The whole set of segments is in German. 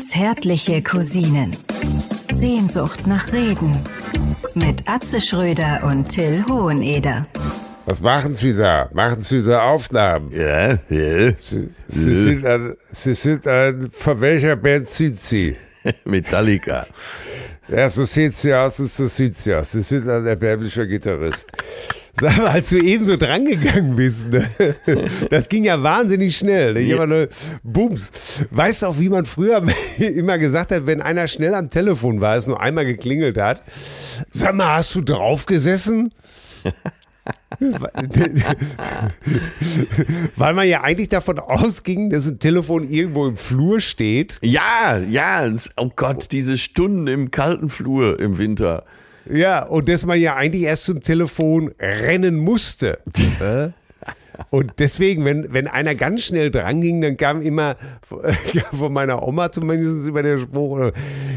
Zärtliche Cousinen. Sehnsucht nach Reden. Mit Atze Schröder und Till Hoheneder. Was machen Sie da? Machen Sie da Aufnahmen? Ja, ja. Sie, Sie, sind, ein, Sie sind ein, von welcher Band sind Sie? Metallica. Ja, so sieht sie aus und so sieht sie aus. Sie sind ein erbärmlicher Gitarrist. Sag mal, als du eben so drangegangen bist, ne? das ging ja wahnsinnig schnell. Ne? Ich ja. nur, Bums. Weißt du auch, wie man früher immer gesagt hat, wenn einer schnell am Telefon war, es nur einmal geklingelt hat, sag mal, hast du draufgesessen? Weil man ja eigentlich davon ausging, dass ein Telefon irgendwo im Flur steht. Ja, ja, oh Gott, diese Stunden im kalten Flur im Winter. Ja, und dass man ja eigentlich erst zum Telefon rennen musste. Und deswegen, wenn, wenn einer ganz schnell dran ging, dann kam immer von meiner Oma zumindest immer der Spruch,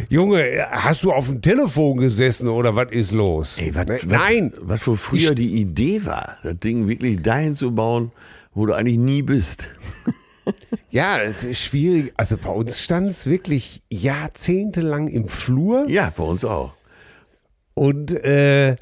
Junge, hast du auf dem Telefon gesessen oder was ist los? Ey, wat, Nein. Was, was für früher ich, die Idee war, das Ding wirklich dahin zu bauen, wo du eigentlich nie bist. Ja, das ist schwierig. Also bei uns stand es wirklich jahrzehntelang im Flur. Ja, bei uns auch. Und äh,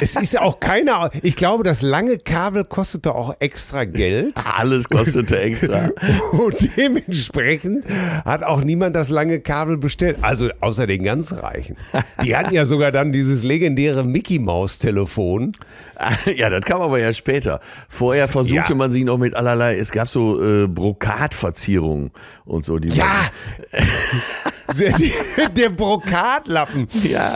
es ist auch keiner. Ich glaube, das lange Kabel kostete auch extra Geld. Alles kostete extra. Und dementsprechend hat auch niemand das lange Kabel bestellt. Also außer den ganz Reichen. Die hatten ja sogar dann dieses legendäre Mickey Maus Telefon. Ja, das kam aber ja später. Vorher versuchte ja. man sich noch mit allerlei. Es gab so äh, Brokatverzierungen und so. Die ja. der Brokatlappen. Ja.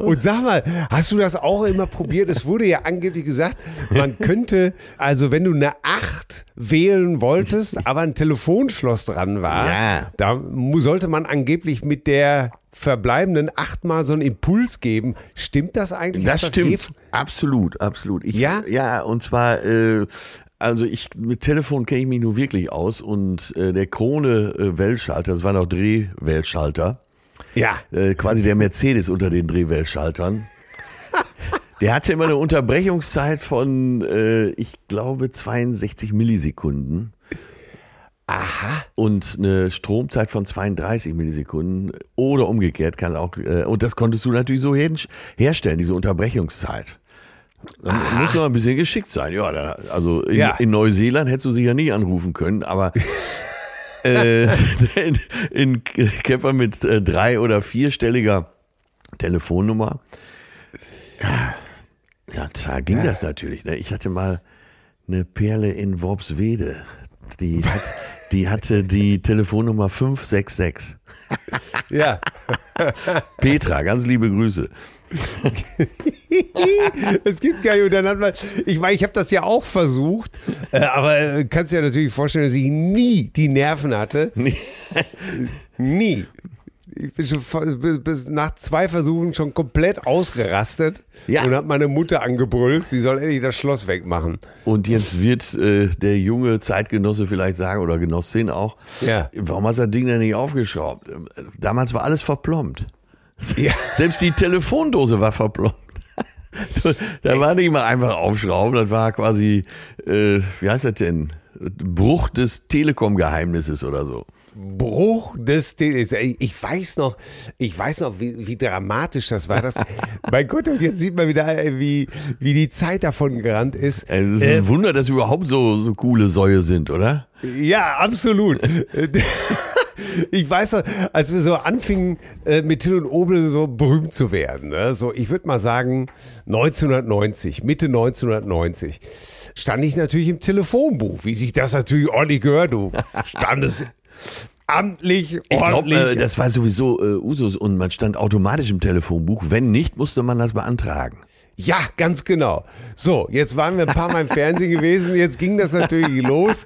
Und sag mal, hast du das auch immer probiert? Es wurde ja angeblich gesagt, man könnte, also wenn du eine 8 wählen wolltest, aber ein Telefonschloss dran war, ja. da sollte man angeblich mit der verbleibenden achtmal so einen Impuls geben. Stimmt das eigentlich? Das, das stimmt. Absolut, absolut. Ich, ja? Ja, und zwar äh, also ich mit Telefon kenne ich mich nur wirklich aus und äh, der Krone äh, Weltschalter, das war noch Drehweltschalter. Ja. Äh, quasi der Mercedes unter den Drehweltschaltern. der hatte immer eine Unterbrechungszeit von, äh, ich glaube, 62 Millisekunden. Aha. Und eine Stromzeit von 32 Millisekunden oder umgekehrt kann auch, äh, und das konntest du natürlich so herstellen, diese Unterbrechungszeit. Da ah. muss man ein bisschen geschickt sein. Ja, da, also in, ja. in, Neuseeland hättest du sicher nie anrufen können, aber äh, in, in Käfer mit äh, drei- oder vierstelliger Telefonnummer, ja, ja da ging ja. das natürlich. Ne? Ich hatte mal eine Perle in Worpswede. Die, hat, die hatte die Telefonnummer 566. Ja. Petra, ganz liebe Grüße. es gibt gar nicht. Und dann hat man, ich meine, ich habe das ja auch versucht, äh, aber äh, kannst du dir natürlich vorstellen, dass ich nie die Nerven hatte. Nie. nie. Ich bin schon bis nach zwei Versuchen schon komplett ausgerastet ja. und habe meine Mutter angebrüllt, sie soll endlich das Schloss wegmachen. Und jetzt wird äh, der junge Zeitgenosse vielleicht sagen, oder Genossin auch, ja. warum hast du das Ding denn nicht aufgeschraubt? Damals war alles verplombt. Ja. Selbst die Telefondose war verplombt. da war nicht mal einfach aufschrauben, das war quasi, äh, wie heißt das denn? Bruch des Telekom-Geheimnisses oder so. Bruch des ich weiß noch, ich weiß noch, wie, wie dramatisch das war. Das, mein Gott, und jetzt sieht man wieder, wie, wie die Zeit davon gerannt ist. Es ist ein äh, Wunder, dass überhaupt so, so coole Säue sind, oder? Ja, absolut. ich weiß noch, als wir so anfingen, äh, mit Till und Obel so berühmt zu werden, ne? so ich würde mal sagen 1990, Mitte 1990, stand ich natürlich im Telefonbuch, wie sich das natürlich ordentlich gehört, du standest amtlich, ordentlich. Ich glaube, äh, das war sowieso äh, Usus und man stand automatisch im Telefonbuch. Wenn nicht, musste man das beantragen. Ja, ganz genau. So, jetzt waren wir ein paar Mal im Fernsehen gewesen. Jetzt ging das natürlich los.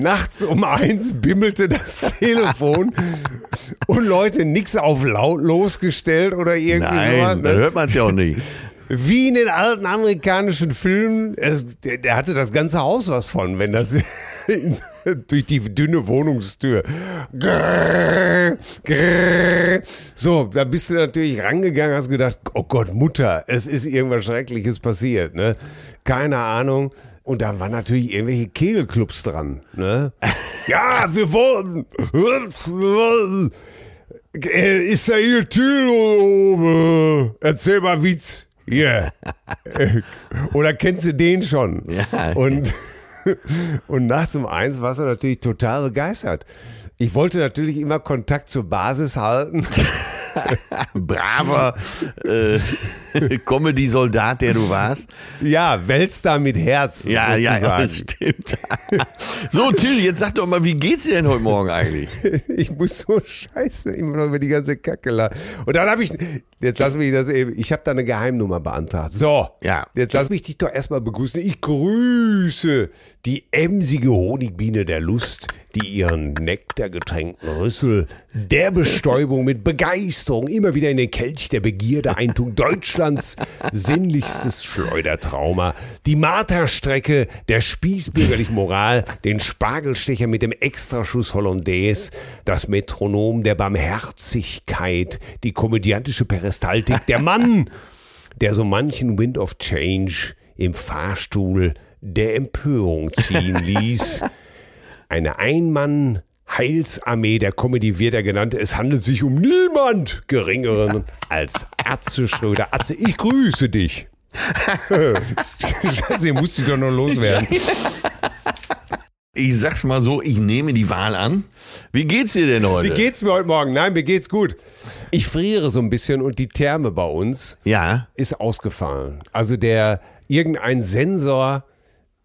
Nachts um eins bimmelte das Telefon und Leute nix auf laut losgestellt oder irgendwie Nein, sowas. Ne? hört man es ja auch nicht. Wie in den alten amerikanischen Filmen, es, der, der, hatte das ganze Haus was von, wenn das durch die dünne Wohnungstür. Grrr, grrr. So, da bist du natürlich rangegangen, hast gedacht, oh Gott, Mutter, es ist irgendwas Schreckliches passiert. Ne? Keine Ahnung. Und da waren natürlich irgendwelche Kegelclubs dran. Ne? ja, wir wollen. Äh, Ist da hier Till oben? Erzähl mal Witz. Hier. Oder kennst du den schon? Ja. Und, und nachts um eins warst du natürlich total begeistert. Ich wollte natürlich immer Kontakt zur Basis halten. Braver äh, Comedy-Soldat, der du warst. Ja, Weltstar mit Herz. Ja, ja, ja, das stimmt. so, Till, jetzt sag doch mal, wie geht's dir denn heute Morgen eigentlich? Ich muss so scheiße immer noch über die ganze Kacke lachen. Und dann habe ich, jetzt lass mich das eben, ich habe da eine Geheimnummer beantragt. So, Ja. jetzt lass mich dich doch erstmal begrüßen. Ich grüße die emsige Honigbiene der Lust, die ihren nektargetränkten Rüssel der Bestäubung mit Begeisterung immer wieder in den Kelch der Begierde eintun. Deutschlands sinnlichstes Schleudertrauma. Die Marterstrecke der spießbürgerlichen Moral, den Spargelstecher mit dem Extraschuss Hollandaise, das Metronom der Barmherzigkeit, die komödiantische Peristaltik, der Mann, der so manchen Wind of Change im Fahrstuhl der Empörung ziehen ließ. Eine Einmann Heilsarmee der Comedy wird er genannt. Es handelt sich um niemand geringeren als Atze Schröder. Atze, ich grüße dich. Scheiße, musst du doch noch loswerden. Ich sag's mal so, ich nehme die Wahl an. Wie geht's dir denn heute? Wie geht's mir heute Morgen? Nein, mir geht's gut. Ich friere so ein bisschen und die Therme bei uns Ja, ist ausgefallen. Also der irgendein Sensor,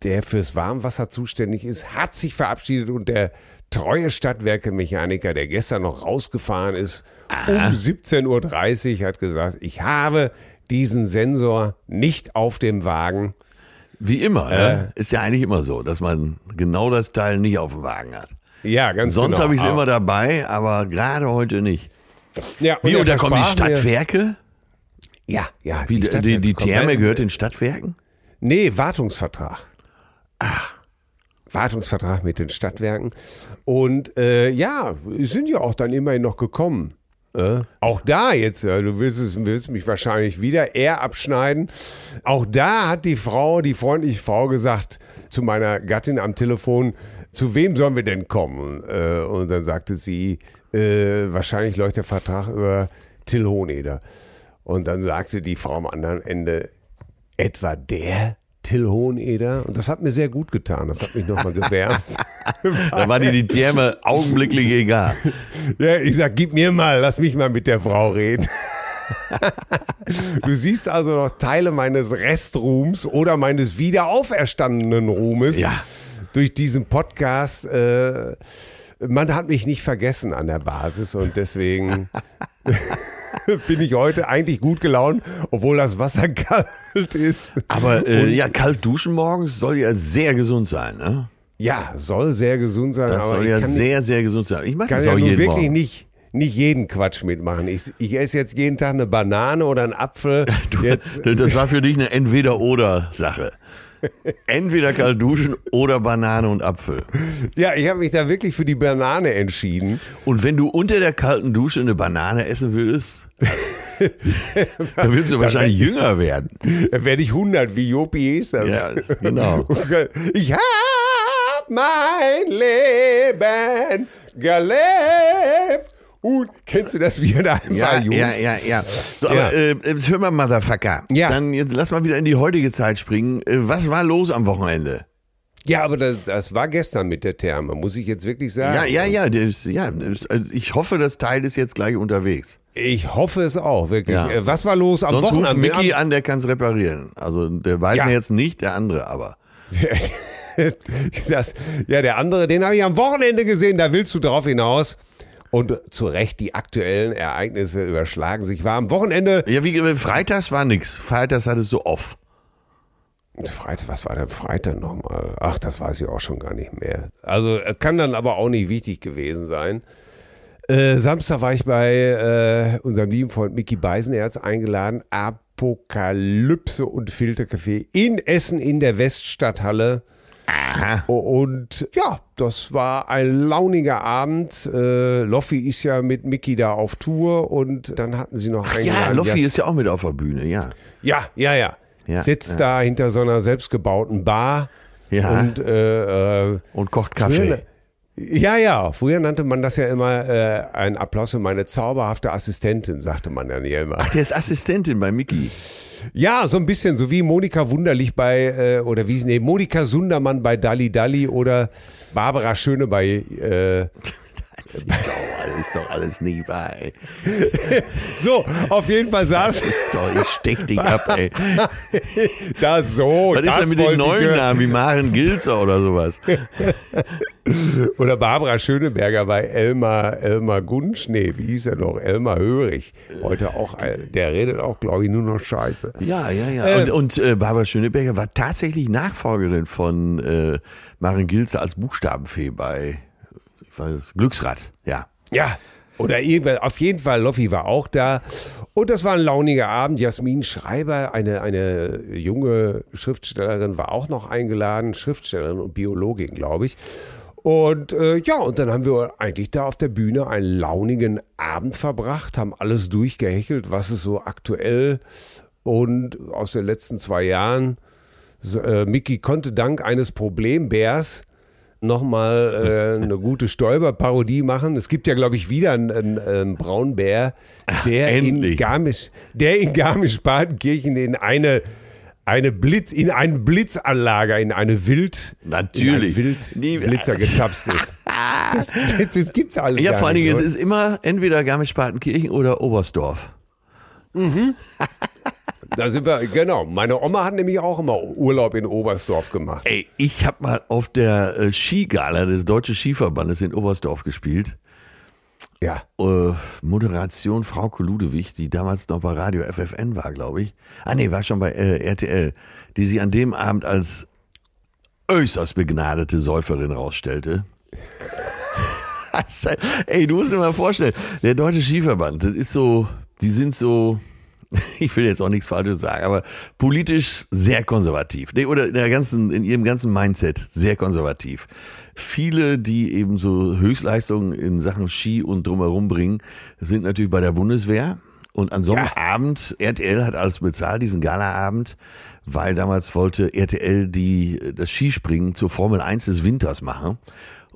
der fürs Warmwasser zuständig ist, hat sich verabschiedet und der treue Stadtwerke-Mechaniker, der gestern noch rausgefahren ist, um 17.30 Uhr hat gesagt, ich habe diesen Sensor nicht auf dem Wagen. wie immer. Ne? Ist ja eigentlich immer so, dass man genau das Teil nicht auf dem Wagen hat. Ja, ganz Sonst genau. habe ich es immer dabei, aber gerade heute nicht. Ja, Wie, er und da kommen die Stadtwerke? Ja, ja. Wie, die, die, die. Therme gehört den Stadtwerken? Nee, Wartungsvertrag. Ach. Wartungsvertrag mit den Stadtwerken. Und äh, ja, sind ja auch dann immerhin noch gekommen. Äh? Auch da jetzt, ja, du willst, es, willst mich wahrscheinlich wieder eher abschneiden. Auch da hat die Frau, die freundliche Frau gesagt zu meiner Gattin am Telefon, zu wem sollen wir denn kommen? Äh, und dann sagte sie, äh, wahrscheinlich läuft der Vertrag über Till Hohneder. Und dann sagte die Frau am anderen Ende, etwa der Till Hoheneder? Und das hat mir sehr gut getan. Das hat mich nochmal gewärmt. Da war dir die Therme augenblicklich egal. ja, ich sag, gib mir mal, lass mich mal mit der Frau reden. du siehst also noch Teile meines Restruhms oder meines wiederauferstandenen Ruhmes Ja. durch diesen Podcast. Äh, man hat mich nicht vergessen an der Basis und deswegen bin ich heute eigentlich gut gelaunt, obwohl das Wasser kalt ist. Aber äh, ja, kalt duschen morgens soll ja sehr gesund sein. Ne? Ja, soll sehr gesund sein, Das soll ja sehr, sehr gesund sein. Ich mache das ja auch nun jeden wirklich Morgen. nicht, nicht jeden Quatsch mitmachen. Ich, ich esse jetzt jeden Tag eine Banane oder einen Apfel. Jetzt, Das war für dich eine Entweder-Oder-Sache. Entweder kalt duschen oder Banane und Apfel. ja, ich habe mich da wirklich für die Banane entschieden. Und wenn du unter der kalten Dusche eine Banane essen würdest, dann willst du wahrscheinlich jünger werden. Da werde ich 100, wie Jopi ist das. Ja, genau. Ich habe mein Leben gelebt. Und kennst du das, wie er da Ja, ja, ja, ja. So, Ja. aber äh, hör mal, Motherfucker. Ja. Dann jetzt lass mal wieder in die heutige Zeit springen. Äh, was war los am Wochenende? Ja, aber das, das war gestern mit der Therme, muss ich jetzt wirklich sagen. Ja, ja, ja. Das, ja das, also ich hoffe, das Teil ist jetzt gleich unterwegs. Ich hoffe es auch, wirklich. Ja. Äh, Was war los am Sonst ruft Wochenende? Mickey an, der kann es reparieren. Also der weiß Ja. mir jetzt nicht, der andere aber. das, ja, der andere, den habe ich am Wochenende gesehen, da willst du drauf hinaus. Und zu Recht, die aktuellen Ereignisse überschlagen sich. War am Wochenende, Ja, wie äh, Freitags war nix. Freitags hattest du off. Freitag, was war denn Freitag nochmal? Ach, das weiß ich auch schon gar nicht mehr. Also äh, kann dann aber auch nicht wichtig gewesen sein. Äh, Samstag war ich bei äh, unserem lieben Freund Mickey Beisenherz eingeladen. Apokalypse und Filtercafé in Essen in der Weststadthalle. Aha. Und ja, das war ein launiger Abend. Äh, Loffi ist ja mit Mickey da auf Tour und dann hatten sie noch einen. Ja, Loffi ist ja auch mit auf der Bühne, ja. Ja, ja, ja. Ja, Sitzt ja. da hinter so einer selbstgebauten Bar Ja. Und, äh, äh, Und kocht Kaffee. Ja, ja, früher nannte man das ja immer äh, ein Applaus für meine zauberhafte Assistentin, sagte man dann ja immer. Ach, der ist Assistentin bei Mickey. Ja, so ein bisschen, so wie Monika Wunderlich bei, äh, oder wie sie, nee, Monika Sundermann bei Dalli Dalli oder Barbara Schöne bei, äh, Das ist doch alles, ist doch alles nicht wahr, ey. so, auf jeden Fall saß Ist doch, ich steck dich ab, ey. da so. Was ist das denn mit den neuen. Namen wie Maren Gilzer oder sowas? Oder Barbara Schöneberger bei Elmar, Elmar Gunsch, nee, wie hieß er noch? Elmar Hörig. Heute auch, der redet auch, glaube ich, nur noch Scheiße. Ja, ja, ja. Ähm. und und äh, Barbara Schöneberger war tatsächlich Nachfolgerin von äh, Maren Gilzer als Buchstabenfee bei weiß, Glücksrad. Ja. Ja. Oder auf jeden Fall, Loffi war auch da. Und das war ein launiger Abend. Jasmin Schreiber, eine, eine junge Schriftstellerin, war auch noch eingeladen. Schriftstellerin und Biologin, glaube ich. Und äh, ja, und dann haben wir eigentlich da auf der Bühne einen launigen Abend verbracht, haben alles durchgehechelt, was es so aktuell und aus den letzten zwei Jahren. So, äh, Mickey konnte dank eines Problembärs nochmal äh, eine gute Stolper-Parodie machen. Es gibt ja, glaube ich, wieder einen, einen, einen Braunbär, der in endlich. Garmisch, der in Garmisch-Partenkirchen in eine eine Blitz, in einen Blitzanlager, in eine Wild, Natürlich. in einen Nee, Wildblitzer getapst ist. Das, das, das gibt's alles Ja, vor allen Dingen, es ist immer entweder Garmisch-Partenkirchen oder Oberstdorf. Da sind wir, genau. Meine Oma hat nämlich auch immer Urlaub in Oberstdorf gemacht. Ey, ich habe mal auf der äh, Skigala des Deutschen Skiverbandes in Oberstdorf gespielt. Ja. Äh, Moderation Frau Ludewig, die damals noch bei Radio FFN war, glaube ich. Ah nee, war schon bei äh, RTL, die sie an dem Abend als äußerst begnadete Säuferin rausstellte. Ey, du musst dir mal vorstellen, der Deutsche Skiverband, das ist so, die sind so, ich will jetzt auch nichts Falsches sagen, aber politisch sehr konservativ. Nee, oder in, der ganzen, in ihrem ganzen Mindset sehr konservativ. Viele, die eben so Höchstleistungen in Sachen Ski und drumherum bringen, sind natürlich bei der Bundeswehr. Und an so einem Ja. Abend, RTL hat alles bezahlt, diesen Galaabend, weil damals wollte RTL die, das Skispringen zur Formel 1 des Winters machen.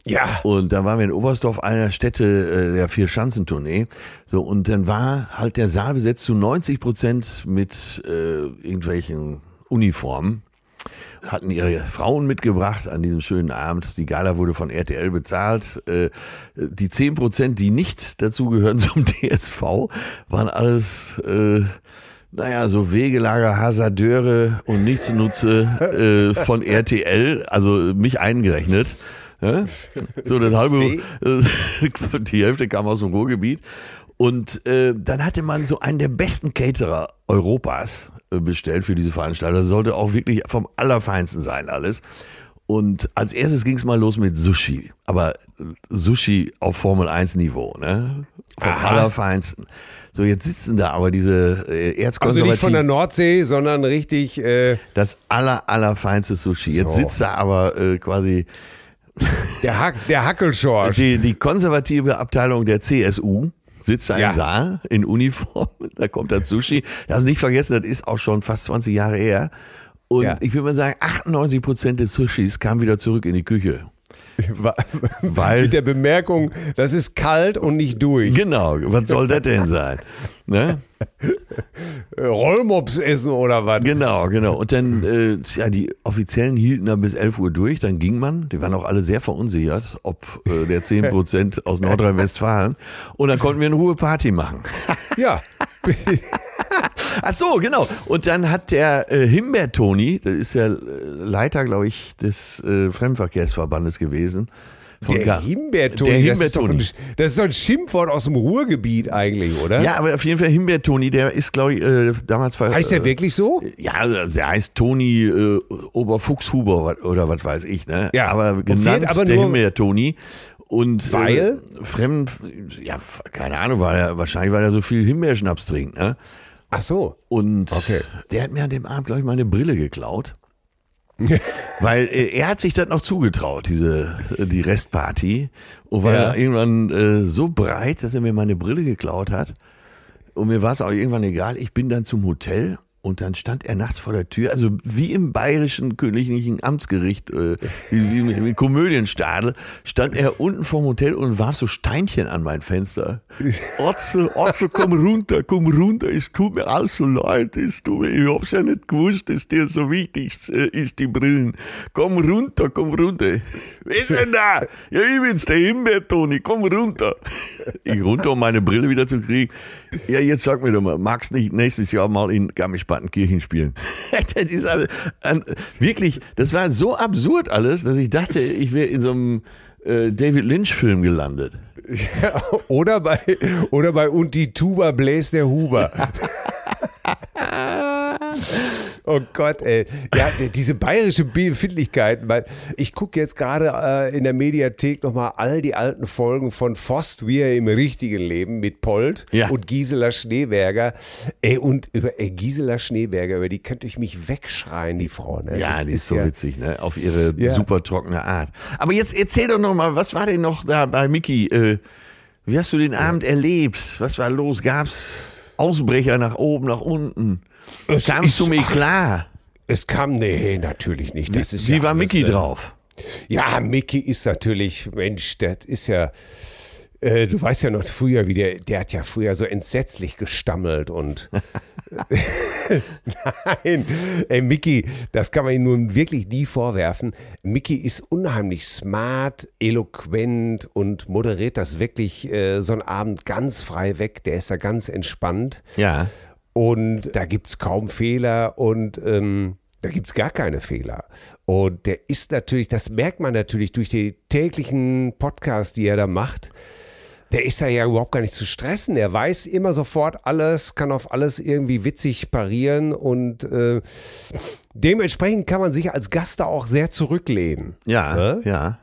Ja. Und da waren wir in Oberstdorf, einer Städte äh, der Vier-Schanzentournee. So, und dann war halt der Saal besetzt zu 90 Prozent mit äh, irgendwelchen Uniformen. Hatten ihre Frauen mitgebracht an diesem schönen Abend. Die Gala wurde von RTL bezahlt. Äh, die 10 Prozent, die nicht dazugehören zum DSV, waren alles, äh, naja, so Wegelager, Hasardeure und Nichtsnutze äh, von RTL, also mich eingerechnet. Ja? So, das halbe, die Hälfte kam aus dem Ruhrgebiet. Und äh, dann hatte man so einen der besten Caterer Europas äh, bestellt für diese Veranstaltung. Das sollte auch wirklich vom Allerfeinsten sein, alles. Und als erstes ging es mal los mit Sushi. Aber äh, Sushi auf Formel 1 Niveau, ne? Vom Aha. Allerfeinsten. So, jetzt sitzen da aber diese äh, Also erzkonservativen nicht von der Nordsee, sondern richtig, äh, das aller, allerfeinste Sushi. Jetzt So. sitzt da aber äh, quasi der, Hack, der Hackelschorsch. die, die konservative Abteilung der CSU. Sitzt da Ja. im Saal in Uniform, da kommt das Sushi. Das nicht vergessen, das ist auch schon fast 20 Jahre her. Und Ja. ich würde mal sagen, 98 Prozent des Sushis kamen wieder zurück in die Küche. Weil- Mit der Bemerkung, das ist kalt und nicht durch. Genau, was soll das denn sein? Ne? Rollmops essen oder was? Genau, genau. Und dann, äh, ja, die Offiziellen hielten da bis 11 Uhr durch, dann ging man. Die waren auch alle sehr verunsichert, ob äh, der 10 Prozent aus Nordrhein-Westfalen. Und dann konnten wir in Ruhe Party machen. Ja. Ach so, genau. Und dann hat der äh, Himbeer-Toni, das ist der äh, Leiter, glaube ich, des äh, Fremdenverkehrsverbandes gewesen. Der Himbeertoni. Der das, ist doch ein, Himbeertoni. das ist doch ein Schimpfwort aus dem Ruhrgebiet eigentlich, oder? Ja, aber auf jeden Fall Himbeer-Toni, der ist, glaube ich, äh, damals... ver- Heißt der äh, wirklich so? Ja, also der heißt Toni äh, Oberfuchshuber oder was weiß ich, ne? Ja. Aber genannt aber der Himbeer-Toni. Und Weil? Äh, fremd, ja, keine Ahnung, weil er, wahrscheinlich, weil er so viel Himbeerschnaps trinkt, ne? Ach so. Und Okay. der hat mir an dem Abend, glaube ich, meine Brille geklaut. Weil äh, er hat sich das noch zugetraut, diese äh, die Restparty. Und war Ja. er irgendwann äh, so breit, dass er mir meine Brille geklaut hat. Und mir war es auch irgendwann egal. Ich bin dann zum Hotel Und dann stand er nachts vor der Tür, also wie im bayerischen königlichen Amtsgericht, äh, wie, im Komödienstadel, stand er unten vorm Hotel und warf so Steinchen an mein Fenster. Otze, Otze, komm runter, komm runter, es tut mir alles so leid, es tut mir, ich hab's ja nicht gewusst, dass dir so wichtig äh, ist, die Brillen. Komm runter, komm runter. Wer ist denn da? Ja, ich bin's, der Himbeer, Toni, komm runter. Ich runter, um meine Brille wieder zu kriegen. Ja, jetzt sag mir doch mal, magst nicht nächstes Jahr mal in Garmisch-Partenkirchen spielen? das ist an, wirklich, das war so absurd alles, dass ich dachte, ich wäre in so einem äh, David Lynch-Film gelandet. Ja, oder bei, oder bei Und die Tuba bläst der Huber. Oh Gott, ey. Ja, diese bayerische Befindlichkeit. weil Ich gucke jetzt gerade äh, in der Mediathek nochmal all die alten Folgen von Fost, wie er im richtigen Leben mit Polt Ja. und Gisela Schneeberger. Ey, und über ey, Gisela Schneeberger, über die könnte ich mich wegschreien, die Frau. Ne? Ja, Das die ist so ja- witzig, ne? Auf ihre Ja. super trockene Art. Aber jetzt erzähl doch noch mal, was war denn noch da bei Mickey? Äh, wie hast du den Abend erlebt? Was war los? Gab's Ausbrecher nach oben, nach unten? Es Kamst ist- du mir klar? Es kam, nee, natürlich nicht. Das ist Wie ja war Mickey ne? drauf? Ja, Mickey ist natürlich, Mensch, das ist ja, äh, du weißt ja noch früher, wie der, der hat ja früher so entsetzlich gestammelt und nein, ey, Mickey, das kann man ihm nun wirklich nie vorwerfen. Mickey ist unheimlich smart, eloquent und moderiert das wirklich äh, so einen Abend ganz frei weg. Der ist da ganz entspannt. Ja. Und da gibt es kaum Fehler und ähm, da gibt es gar keine Fehler. Und der ist natürlich, das merkt man natürlich durch die täglichen Podcasts, die er da macht. Der ist da ja überhaupt gar nicht zu stressen. Er weiß immer sofort alles, kann auf alles irgendwie witzig parieren und äh, dementsprechend kann man sich als Gast da auch sehr zurücklehnen. Ja, Ne? ja.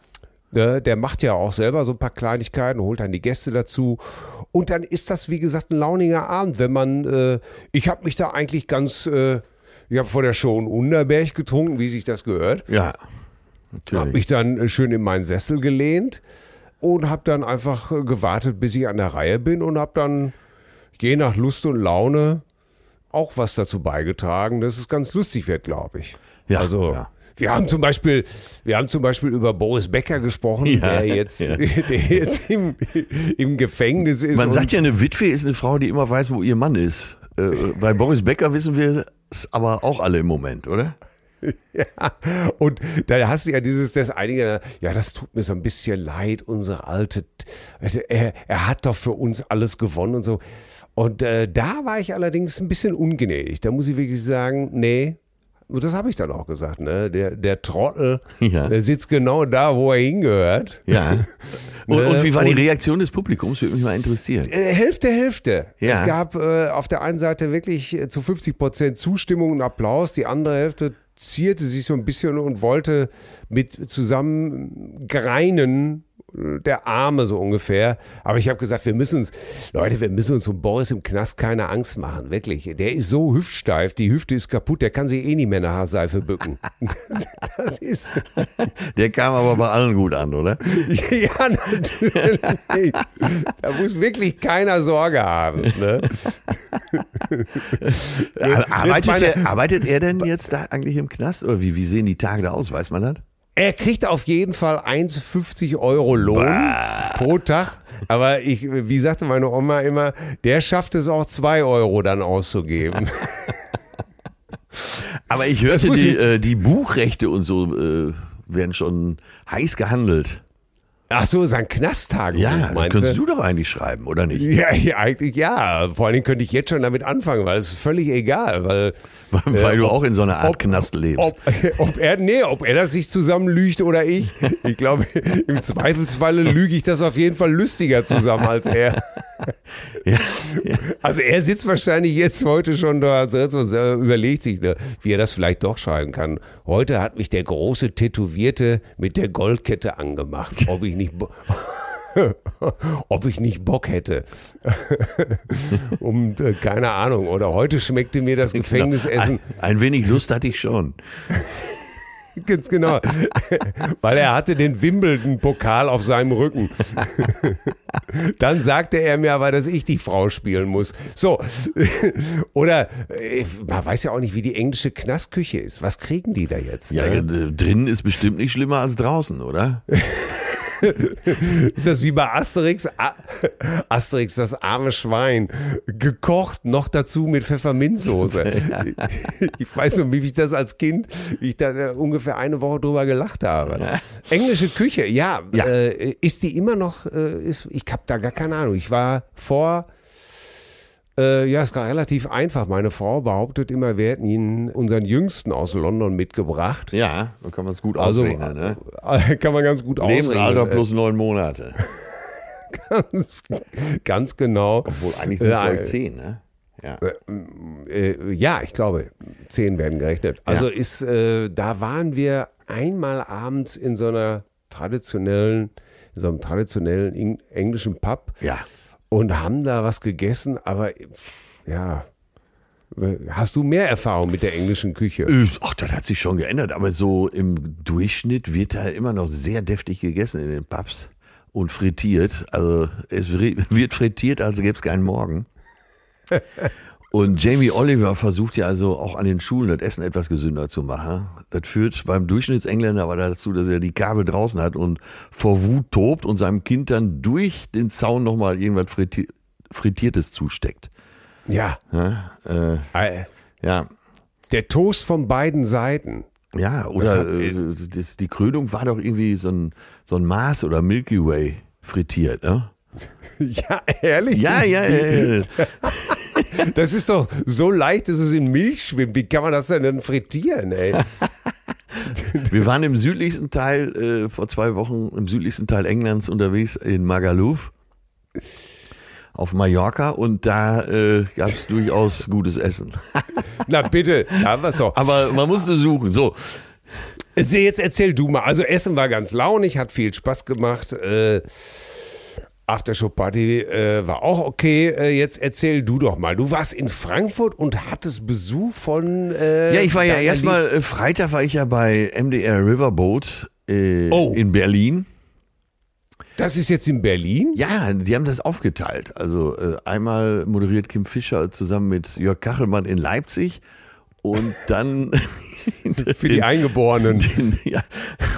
Ne, der macht ja auch selber so ein paar Kleinigkeiten, holt dann die Gäste dazu. Und dann ist das, wie gesagt, ein launiger Abend, wenn man, äh, ich habe mich da eigentlich ganz, äh, ich habe vor der Show einen Unterberg getrunken, wie sich das gehört. Ja. Habe mich dann äh, schön in meinen Sessel gelehnt und habe dann einfach äh, gewartet, bis ich an der Reihe bin und habe dann je nach Lust und Laune auch was dazu beigetragen, dass es ganz lustig wird, glaube ich. Ja, also ja. Wir haben zum Beispiel, wir haben zum Beispiel über Boris Becker gesprochen, Ja, der jetzt, ja. der jetzt im, im Gefängnis ist. Man sagt ja, eine Witwe ist eine Frau, die immer weiß, wo ihr Mann ist. Äh, bei Boris Becker wissen wir es aber auch alle im Moment, oder? Ja, und da hast du ja dieses, das einige, ja, das tut mir so ein bisschen leid, unsere alte, er, er hat doch für uns alles gewonnen und so. Und äh, da war ich allerdings ein bisschen ungnädig. Da muss ich wirklich sagen, nee, und das habe ich dann auch gesagt, ne? Der, der Trottel, Ja. der sitzt genau da, wo er hingehört. Ja. Und, Ne? und wie war die Und- Reaktion des Publikums? Würde mich mal interessieren. Äh, Hälfte, Hälfte. Ja. Es gab äh, auf der einen Seite wirklich äh, zu 50 Prozent Zustimmung und Applaus, die andere Hälfte zierte sich so ein bisschen und wollte mit zusammen greinen der Arme so ungefähr. Aber ich habe gesagt, wir müssen uns, Leute, wir müssen uns um Boris im Knast keine Angst machen, wirklich. Der ist so hüftsteif, die Hüfte ist kaputt, der kann sich eh nicht mehr eine Haarseife bücken. das ist, Der kam aber bei allen gut an, oder? ja, natürlich. Da muss wirklich keiner Sorge haben. Ne? Arbeitet, meine- er, arbeitet er denn jetzt da eigentlich im Knast? Oder wie, wie sehen die Tage da aus? Weiß man das? Er kriegt auf jeden Fall 1,50 Euro Lohn pro Tag. Aber ich, wie sagte meine Oma immer, der schafft es auch 2 Euro dann auszugeben. Aber ich hörte, die, ich- äh, die Buchrechte und so äh, werden schon heiß gehandelt. Ach so, sein Knasttagebuch, Ja, meinst könntest du? du doch eigentlich schreiben, oder nicht? Ja, ja, eigentlich ja. Vor allen Dingen könnte ich jetzt schon damit anfangen, weil es ist völlig egal, weil Weil Äh, du ob- auch in so einer Art ob- Knast lebst. ob, ob er nee, ob er das sich zusammenlügt oder ich. Ich glaube, im Zweifelsfalle lüge ich das auf jeden Fall lustiger zusammen als er. Ja, Also er sitzt wahrscheinlich jetzt heute schon da äh, überlegt sich, ne, wie er das vielleicht doch schreiben kann. Heute hat mich der große Tätowierte mit der Goldkette angemacht, ob ich nicht, ob ich nicht Bock hätte. um, äh, keine Ahnung. Oder heute schmeckte mir das Gefängnisessen. Ein, ein wenig Lust hatte ich schon. Ganz genau. Weil er hatte den Wimbledon-Pokal auf seinem Rücken. Dann sagte er mir aber, dass ich die Frau spielen muss. So. Oder äh, man weiß ja auch nicht, wie die englische Knastküche ist. Was kriegen die da jetzt? Ja, ne? äh, drinnen ist bestimmt nicht schlimmer als draußen, oder? Ist das wie bei Asterix? A Asterix, das arme Schwein. Gekocht, noch dazu mit Pfefferminzsoße. Ich weiß noch, wie ich das als Kind, wie ich da ungefähr eine Woche drüber gelacht habe. Englische Küche, ja. Ja. Äh, ist die immer noch, äh, ist, ich habe da gar keine Ahnung. Ich war vor äh, ja, es war relativ einfach. Meine Frau behauptet immer, wir hätten ihn unseren Jüngsten aus London mitgebracht. Ja, dann kann man es gut Also ausrechnen. Ne? äh, kann man ganz gut Lebensalter ausrechnen. plus neun Monate. Ganz, ganz genau. Obwohl eigentlich sind es Ja, glaube ich zehn, ne? Ja. Äh, ja, ich glaube, zehn werden gerechnet. Also ist, äh, da waren wir einmal abends in so einer traditionellen, in so einem traditionellen eng- englischen Pub ja. Und haben da was gegessen, aber ja. Hast du mehr Erfahrung mit der englischen Küche? Ach, das hat sich schon geändert, aber so im Durchschnitt wird da immer noch sehr deftig gegessen in den Pubs und frittiert. Also es wird frittiert, als gäbe es keinen Morgen. Und Jamie Oliver versucht ja also auch an den Schulen das Essen etwas gesünder zu machen. Das führt beim Durchschnittsengländer aber dazu, dass er die Kabel draußen hat und vor Wut tobt und seinem Kind dann durch den Zaun nochmal irgendwas Fritti Frittiertes zusteckt. Ja. Ja, äh, ja. Der Toast von beiden Seiten. Ja, oder hat- äh, das, die Krönung war doch irgendwie so ein, so ein Mars oder Milky Way frittiert, ne? Ja, ehrlich? Ja, ja, ja. ja. Das ist doch so leicht, dass es in Milch schwimmt. Wie kann man das denn dann frittieren, ey? Wir waren im südlichsten Teil, äh, vor zwei Wochen, im südlichsten Teil Englands unterwegs in Magaluf auf Mallorca und da äh, gab es durchaus gutes Essen. Na bitte, haben wir es doch. Aber man musste suchen. So, Also Jetzt erzähl du mal. Also Essen war ganz launig, hat viel Spaß gemacht. Äh, Aftershow-Party äh, war auch okay. Äh, jetzt erzähl du doch mal. Du warst in Frankfurt und hattest Besuch von. Äh, ja, ich war ja erstmal, äh, Freitag war ich ja bei MDR Riverboat äh, Oh. in Berlin. Das ist jetzt in Berlin? Ja, die haben das aufgeteilt. Also äh, einmal moderiert Kim Fischer zusammen mit Jörg Kachelmann in Leipzig und dann Für die Eingeborenen. den, ja,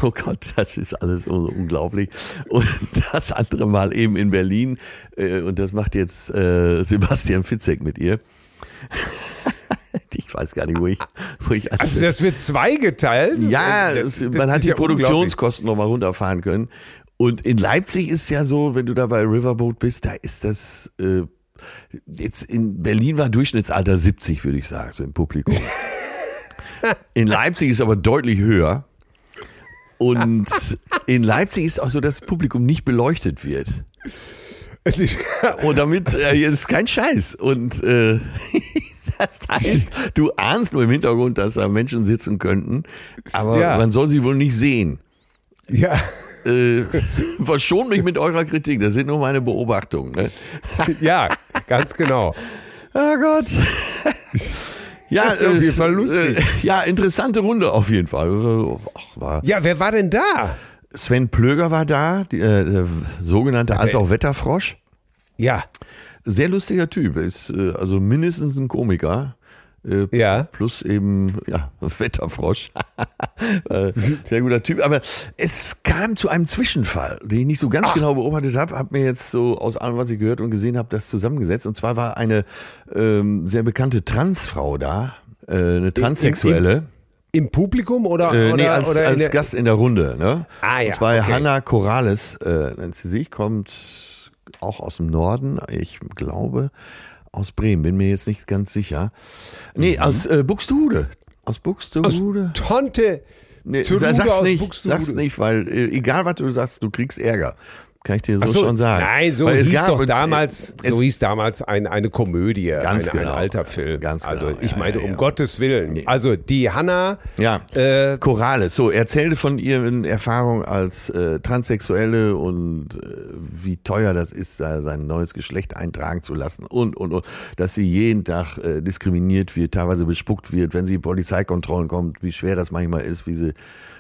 oh Gott, das ist alles unglaublich. Und das andere Mal eben in Berlin äh, und das macht jetzt äh, Sebastian Fitzek mit ihr. Ich weiß gar nicht, wo ich, wo ich Also das wird zweigeteilt? ja, Äh, es- das- man das hat die ja Produktionskosten nochmal runterfahren können. Und in Leipzig ist ja so, wenn du da bei Riverboat bist, da ist das, äh, jetzt in Berlin war Durchschnittsalter 70, würde ich sagen, so im Publikum. In Leipzig ist aber deutlich höher. Und in Leipzig ist auch so, dass das Publikum nicht beleuchtet wird. Und damit äh, ist kein Scheiß. Und äh, das heißt, du ahnst nur im Hintergrund, dass da Menschen sitzen könnten, aber Ja. man soll sie wohl nicht sehen. ja. Äh, verschont mich mit eurer Kritik, das sind nur meine Beobachtungen. Ne? ja, ganz genau. Oh Gott. Ja, Das ist auf äh, jeden Fall lustig. Äh, ja, interessante Runde auf jeden Fall. Ach, war Ja, wer war denn da? Sven Plöger war da, die, äh, der sogenannte als der- auch Wetterfrosch. Ja, Sehr lustiger Typ, ist äh, also mindestens ein Komiker. Äh, Ja. Plus eben, ja, Wetterfrosch. Äh, Sehr guter Typ. Aber es kam zu einem Zwischenfall, den ich nicht so ganz genau beobachtet habe, habe mir jetzt so aus allem, was ich gehört und gesehen habe, das zusammengesetzt. Und zwar war eine ähm, sehr bekannte Transfrau da, äh, eine Transsexuelle. im Publikum oder, Äh, nee, als, oder in als der- Gast in der Runde. Ne? Ah, ja, Und zwar okay. Hanna Corrales, äh, nennt sie sich, kommt auch aus dem Norden, ich glaube aus Bremen, bin mir jetzt nicht ganz sicher. Nee, aus äh, Buxtehude. Aus Buxtehude. Tonte. Nee, Trude sag's aus nicht, sag's nicht, weil äh, egal was du sagst, du kriegst Ärger. Kann ich dir so, so, schon sagen. Nein, so Weil hieß gab- doch damals, es- so hieß damals ein, eine Komödie, Ganz ein, genau. ein alter Film. Ganz also genau, ich ja, meinte ja, um ja. Gottes Willen. Also die Hanna, Ja, äh, Corales. So, erzählte von ihren Erfahrungen als äh, Transsexuelle und äh, wie teuer das ist, sein neues Geschlecht eintragen zu lassen und, und, und. Dass sie jeden Tag äh, diskriminiert wird, teilweise bespuckt wird, wenn sie in Polizeikontrollen kommt, wie schwer das manchmal ist, wie sie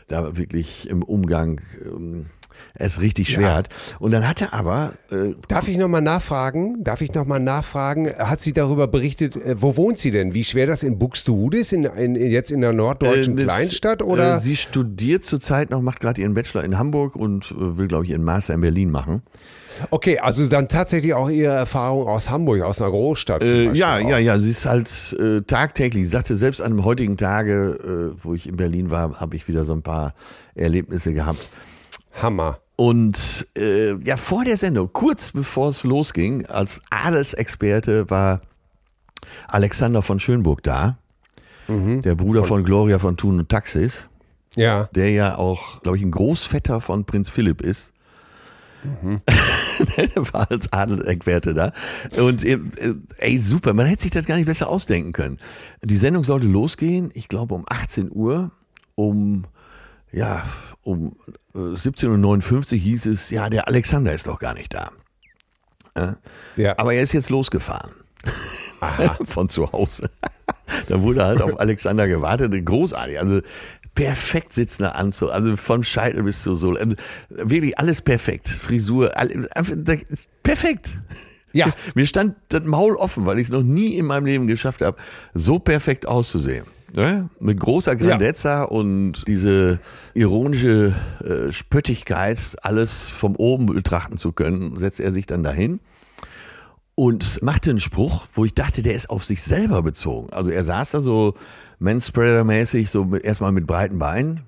da wirklich im Umgang ähm, es richtig schwer Ja. hat. Und dann hatte aber äh, darf ich nochmal nachfragen? Darf ich nochmal nachfragen? Hat sie darüber berichtet, äh, wo wohnt sie denn? Wie schwer das in Buxtehude ist, in, in, jetzt in der norddeutschen Äh, Kleinstadt? Äh, Oder? sie studiert zurzeit noch, macht gerade ihren Bachelor in Hamburg und äh, will, glaube ich, ihren Master in Berlin machen. okay, also dann tatsächlich auch ihre Erfahrung aus Hamburg, aus einer Großstadt. zum Äh, ja, auch. ja, ja, sie ist halt äh, tagtäglich. Sie sagte, selbst an dem heutigen Tage, äh, wo ich in Berlin war, habe ich wieder so ein paar Erlebnisse gehabt. Hammer. Und äh, ja, vor der Sendung, kurz bevor es losging, als Adelsexperte war Alexander von Schönburg da, der Bruder von, Gloria von Thun und Taxis. Ja. der ja auch, glaube ich, ein Großvetter von Prinz Philipp ist. der war als Adelsexperte da. Und äh, ey, super, man hätte sich das gar nicht besser ausdenken können. Die Sendung sollte losgehen, ich glaube um 18 Uhr, um ja, um äh, 17.59 Uhr hieß es, ja, der Alexander ist doch gar nicht da. Ja. Ja. Aber er ist jetzt losgefahren. Von zu Hause. da wurde halt auf Alexander gewartet. Großartig. Also perfekt sitzender Anzug. Also vom Scheitel bis zur Sohle. Also wirklich alles perfekt. Frisur. all- einfach- das ist Perfekt. Ja. Mir stand das Maul offen, weil ich es noch nie in meinem Leben geschafft habe, so perfekt auszusehen. Ne? Mit großer Grandezza und diese ironische äh, Spöttigkeit, alles vom oben betrachten zu können, setzt er sich dann dahin und machte einen Spruch, wo ich dachte, der ist auf sich selber bezogen. Also er saß da so Manspreader-mäßig, so mit, erstmal mit breiten Beinen.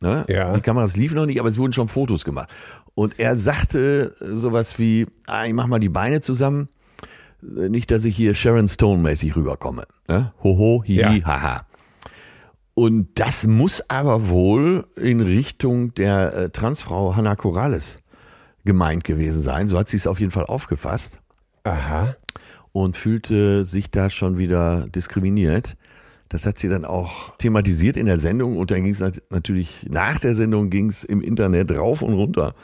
Ne? Ja. Die Kameras liefen noch nicht, aber es wurden schon Fotos gemacht. Und er sagte sowas wie, ah, ich mach mal die Beine zusammen. Äh, Nicht, dass ich hier Sharon Stone-mäßig rüberkomme. Ne? Hoho, hihi, Ja. haha. Und das muss aber wohl in Richtung der äh, Transfrau Hannah Corrales gemeint gewesen sein. So hat sie es auf jeden Fall aufgefasst Aha. und fühlte sich da schon wieder diskriminiert. Das hat sie dann auch thematisiert in der Sendung und dann ging es nat natürlich nach der Sendung ging es im Internet rauf und runter.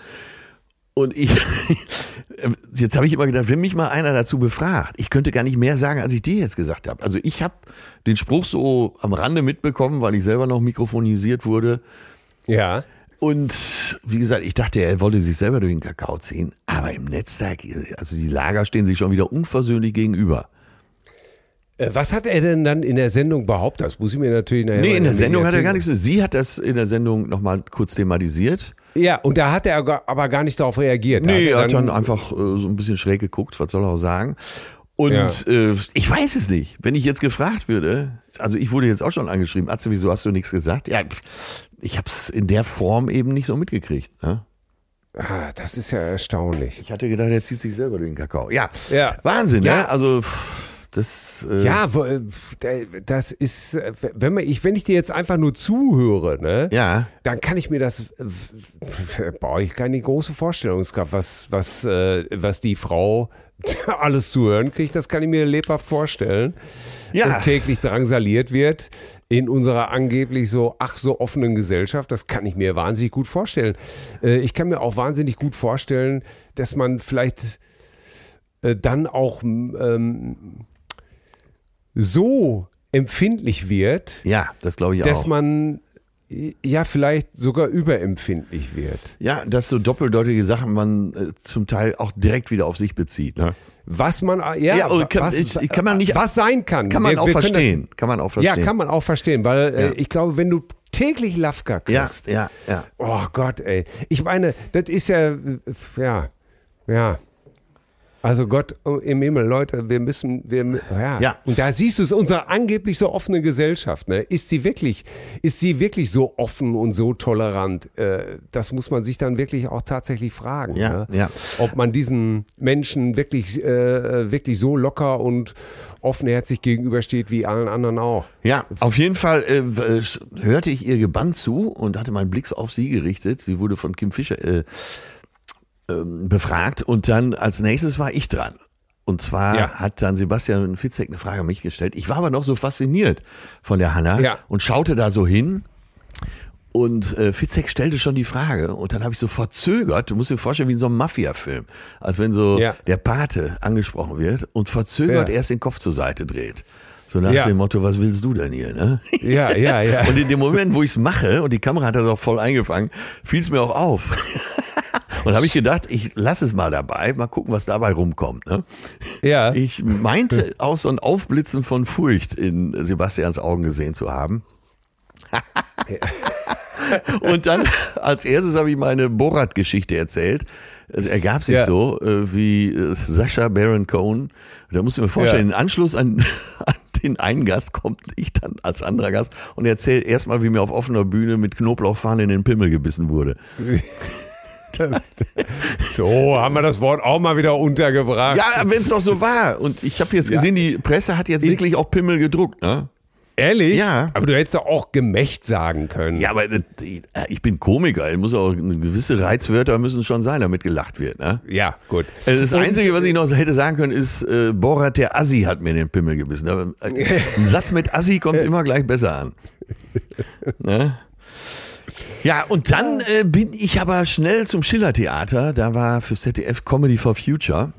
Und ich, jetzt habe ich immer gedacht, wenn mich mal einer dazu befragt, ich könnte gar nicht mehr sagen, als ich dir jetzt gesagt habe. Also ich habe den Spruch so am Rande mitbekommen, weil ich selber noch mikrofonisiert wurde. Ja. Und wie gesagt, ich dachte, er wollte sich selber durch den Kakao ziehen. Aber im Netzwerk, also die Lager stehen sich schon wieder unversöhnlich gegenüber. Äh, Was hat er denn dann in der Sendung behauptet? Das muss ich mir natürlich nachher Nee, in der Sendung hat er gar nichts. Sie hat das in der Sendung nochmal kurz thematisiert. Ja, und da hat er aber gar nicht darauf reagiert. Nee, er hat dann einfach äh, so ein bisschen schräg geguckt, was soll er auch sagen. Und Ja. äh, ich weiß es nicht. Wenn ich jetzt gefragt würde, also ich wurde jetzt auch schon angeschrieben, Atze, wieso hast du nichts gesagt? Ja, ich habe es in der Form eben nicht so mitgekriegt. Ne? Ah, das ist ja erstaunlich. Ich hatte gedacht, er zieht sich selber durch den Kakao. Ja, Ja. Wahnsinn, Ja. ne? Also pff, das. Äh, Ja, äh, das ist, äh, wenn, man, ich, wenn ich dir jetzt einfach nur zuhöre, ne, Ja. dann kann ich mir das, boah, ich keine große Vorstellungskraft, was, was, äh, was die Frau alles zu hören kriegt, das kann ich mir lebhaft vorstellen. Ja. Und täglich drangsaliert wird in unserer angeblich so, ach so offenen Gesellschaft, das kann ich mir wahnsinnig gut vorstellen. Ich kann mir auch wahnsinnig gut vorstellen, dass man vielleicht dann auch ähm, so empfindlich wird, Ja, das glaube ich dass auch. man äh, ja vielleicht sogar überempfindlich wird. ja, dass so doppeldeutige Sachen man äh, zum Teil auch direkt wieder auf sich bezieht. Ne? Was man äh, ja, Ja, kann- was, ich- kann man nicht- was sein kann. Kann man Wir- auch wir verstehen. kann man auch Das, ja, verstehen. kann man auch verstehen, weil äh, Ja. ich glaube, wenn du täglich Lafka Ja, kriegst, ja, ja. oh Gott, ey. Ich meine, das ist ja, äh, ja, ja. Also Gott im Himmel, Leute, wir müssen, wir, ja. Ja. Und da siehst du es, unsere angeblich so offene Gesellschaft, ne? Ist sie wirklich, ist sie wirklich so offen und so tolerant? Äh, das muss man sich dann wirklich auch tatsächlich fragen. Ja, ne? ja. Ob man diesen Menschen wirklich, äh, wirklich so locker und offenherzig gegenübersteht wie allen anderen auch. Ja, auf jeden Fall äh, äh, hörte ich ihr gebannt zu und hatte meinen Blick so auf sie gerichtet. Sie wurde von Kim Fischer äh, ähm, befragt und dann als nächstes war ich dran. Und zwar Ja. hat dann Sebastian Fitzek eine Frage an mich gestellt. Ich war aber noch so fasziniert von der Hanna Ja. und schaute da so hin. Und äh, Fitzek stellte schon die Frage und dann habe ich so verzögert, du musst dir vorstellen, wie in so einem Mafia-Film, als wenn so Ja. der Pate angesprochen wird und verzögert erst den Kopf zur Seite dreht. So nach Ja. dem Motto, was willst du denn hier? Ne? Ja, ja, ja. Und in dem Moment, wo ich es mache, und die Kamera hat das auch voll eingefangen, fiel es mir auch auf. Und habe ich gedacht, ich lasse es mal dabei, mal gucken, was dabei rumkommt. Ne? ja. Ich meinte auch so ein Aufblitzen von Furcht in Sebastians Augen gesehen zu haben. Und dann als erstes habe ich meine Borat-Geschichte erzählt. Es ergab sich Ja. so, äh, wie äh, Sascha Baron Cohen. Da musst du mir vorstellen, Ja. im Anschluss an, an den einen Gast kommt ich dann als anderer Gast und erzählt erstmal, wie mir auf offener Bühne mit Knoblauchfahnen in den Pimmel gebissen wurde. So, haben wir das Wort auch mal wieder untergebracht. Ja, wenn es doch so war. Und ich habe jetzt Ja. gesehen, die Presse hat jetzt wirklich auch Pimmel gedruckt. Ne? Ehrlich? Ja. Aber du hättest doch auch Gemächt sagen können. Ja, aber das- ich bin Komiker. Ich muss auch gewisse Reizwörter müssen schon sein, damit gelacht wird. Ne? Ja, gut. Also Das Einzige, was ich noch hätte sagen können, ist, äh, Borat der Assi hat mir den Pimmel gebissen. Aber äh, ein Satz mit Assi kommt immer gleich besser an. Ne? Ja, und dann äh, bin ich aber schnell zum Schillertheater. Da war für ZDF Comedy for Future.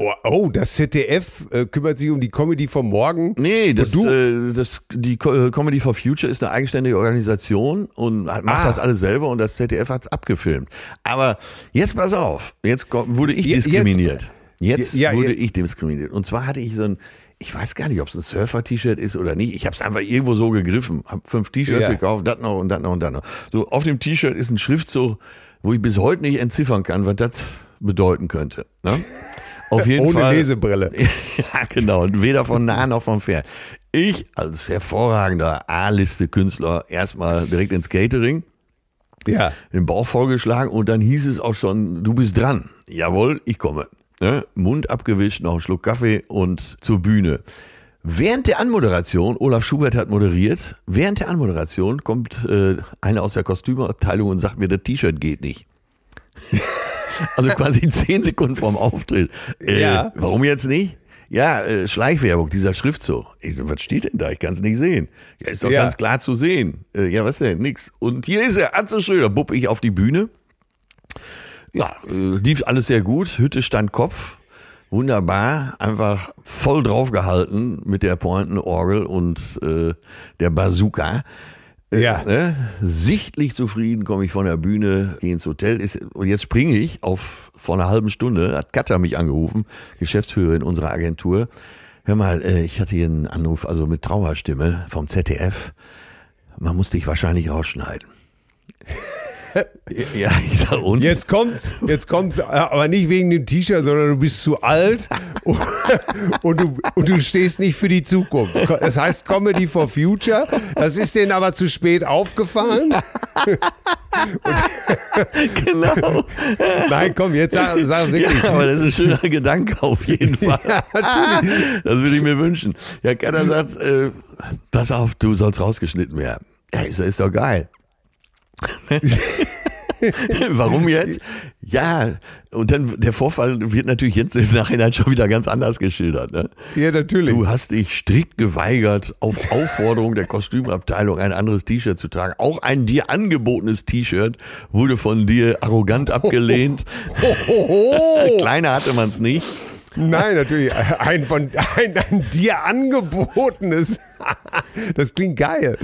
Oh, oh, das ZDF äh, kümmert sich um die Comedy vom Morgen. Nee, das, äh, das, die äh, Comedy for Future ist eine eigenständige Organisation und hat- macht Ah. das alles selber und das ZDF hat's abgefilmt. Aber jetzt pass auf, jetzt wurde ich Je- jetzt- diskriminiert. Jetzt, Ja, wurde ja. ich diskriminiert. Und zwar hatte ich so ein, ich weiß gar nicht, ob es ein Surfer-T-Shirt ist oder nicht. Ich habe es einfach irgendwo so gegriffen, habe fünf T-Shirts Ja. gekauft, das noch und das noch und das noch. So auf dem T-Shirt ist ein Schriftzug, wo ich bis heute nicht entziffern kann, was das bedeuten könnte. Ne? Auf jeden Ohne Fall. Lesebrille. Ja, genau. Und weder von nah noch vom Fern. Ich als hervorragender A-Liste-Künstler erstmal direkt ins Catering, Ja. den Bauch vollgeschlagen und dann hieß es auch schon, du bist dran. Jawohl, ich komme. Ne? Mund abgewischt, noch einen Schluck Kaffee und zur Bühne. Während der Anmoderation, Olaf Schubert hat moderiert, während der Anmoderation kommt äh, einer aus der Kostümabteilung und sagt mir, das T-Shirt geht nicht. Also quasi zehn Sekunden vorm Auftritt. Äh, Ja. Warum jetzt nicht? Ja, äh, Schleichwerbung, dieser Schriftzug. Ich so, was steht denn da? Ich kann es nicht sehen. Ja, ist doch Ja. ganz klar zu sehen. Äh, ja, was denn? Nix. Und hier ist er, Atze Schröder, bupp ich auf die Bühne. Ja, äh, lief alles sehr gut. Hütte stand Kopf. Wunderbar. Einfach voll draufgehalten mit der Pointenorgel und äh, der Bazooka. Ja. Ne? Sichtlich zufrieden komme ich von der Bühne, gehe ins Hotel. Ist, und jetzt springe ich auf vor einer halben Stunde, hat Katja mich angerufen, Geschäftsführerin unserer Agentur. Hör mal, äh, ich hatte hier einen Anruf, also mit Trauerstimme vom ZDF. Man muss dich wahrscheinlich rausschneiden. Ja, ich sag, und? Jetzt kommt's, jetzt kommt's, aber nicht wegen dem T-Shirt, sondern du bist zu alt und, und, du, und du stehst nicht für die Zukunft. Das heißt Comedy for Future. Das ist denen aber zu spät aufgefallen. genau. Nein, komm, jetzt sag, sag wirklich. Ja, aber das ist ein schöner Gedanke auf jeden Fall. das würde ich mir wünschen. Ja, Katja sagt, äh, pass auf, du sollst rausgeschnitten werden. Ja, so, ist doch geil. Warum jetzt? Ja, und dann der Vorfall wird natürlich jetzt im Nachhinein schon wieder ganz anders geschildert. Ne? Ja, natürlich. Du hast dich strikt geweigert, auf Aufforderung der Kostümabteilung ein anderes T-Shirt zu tragen. Auch ein dir angebotenes T-Shirt wurde von dir arrogant abgelehnt. Kleiner hatte man es nicht. Nein, natürlich. Ein von ein, ein dir angebotenes. Das klingt geil.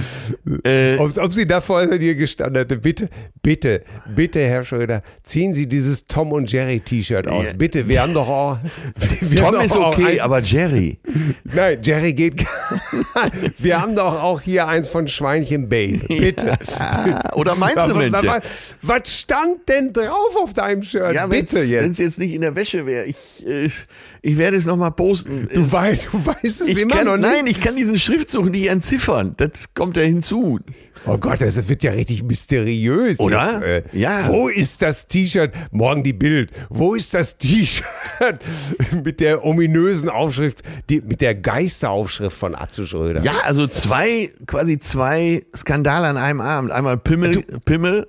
Äh, ob, ob sie da vorher dir gestanden hätte, bitte, bitte, bitte, Herr Schröder, ziehen Sie dieses Tom und Jerry T-Shirt aus. Ja. Bitte, wir haben doch auch. Tom doch ist okay, eins, aber Jerry. Nein, Jerry geht gar Wir haben doch auch hier eins von Schweinchen Babe. Bitte. Oder meinst du, was, Mensch? was, was stand denn drauf auf deinem Shirt? Ja, bitte wenn es jetzt nicht in der Wäsche wäre. Ich, äh, ich werde es nochmal posten. Du weißt, du weißt es ich immer kann, noch nicht. Nein, ich kann diesen Schriftzug nicht entziffern. Das kommt ja hinzu. Oh Gott, das wird ja richtig mysteriös. Oder? Jetzt, äh, Ja. Wo ist das T-Shirt? Morgen die Bild. Wo ist das T-Shirt mit der ominösen Aufschrift, die, mit der Geisteraufschrift von Atze Schröder? Ja, also zwei, quasi zwei Skandale an einem Abend. Einmal Pimmel, Pimmel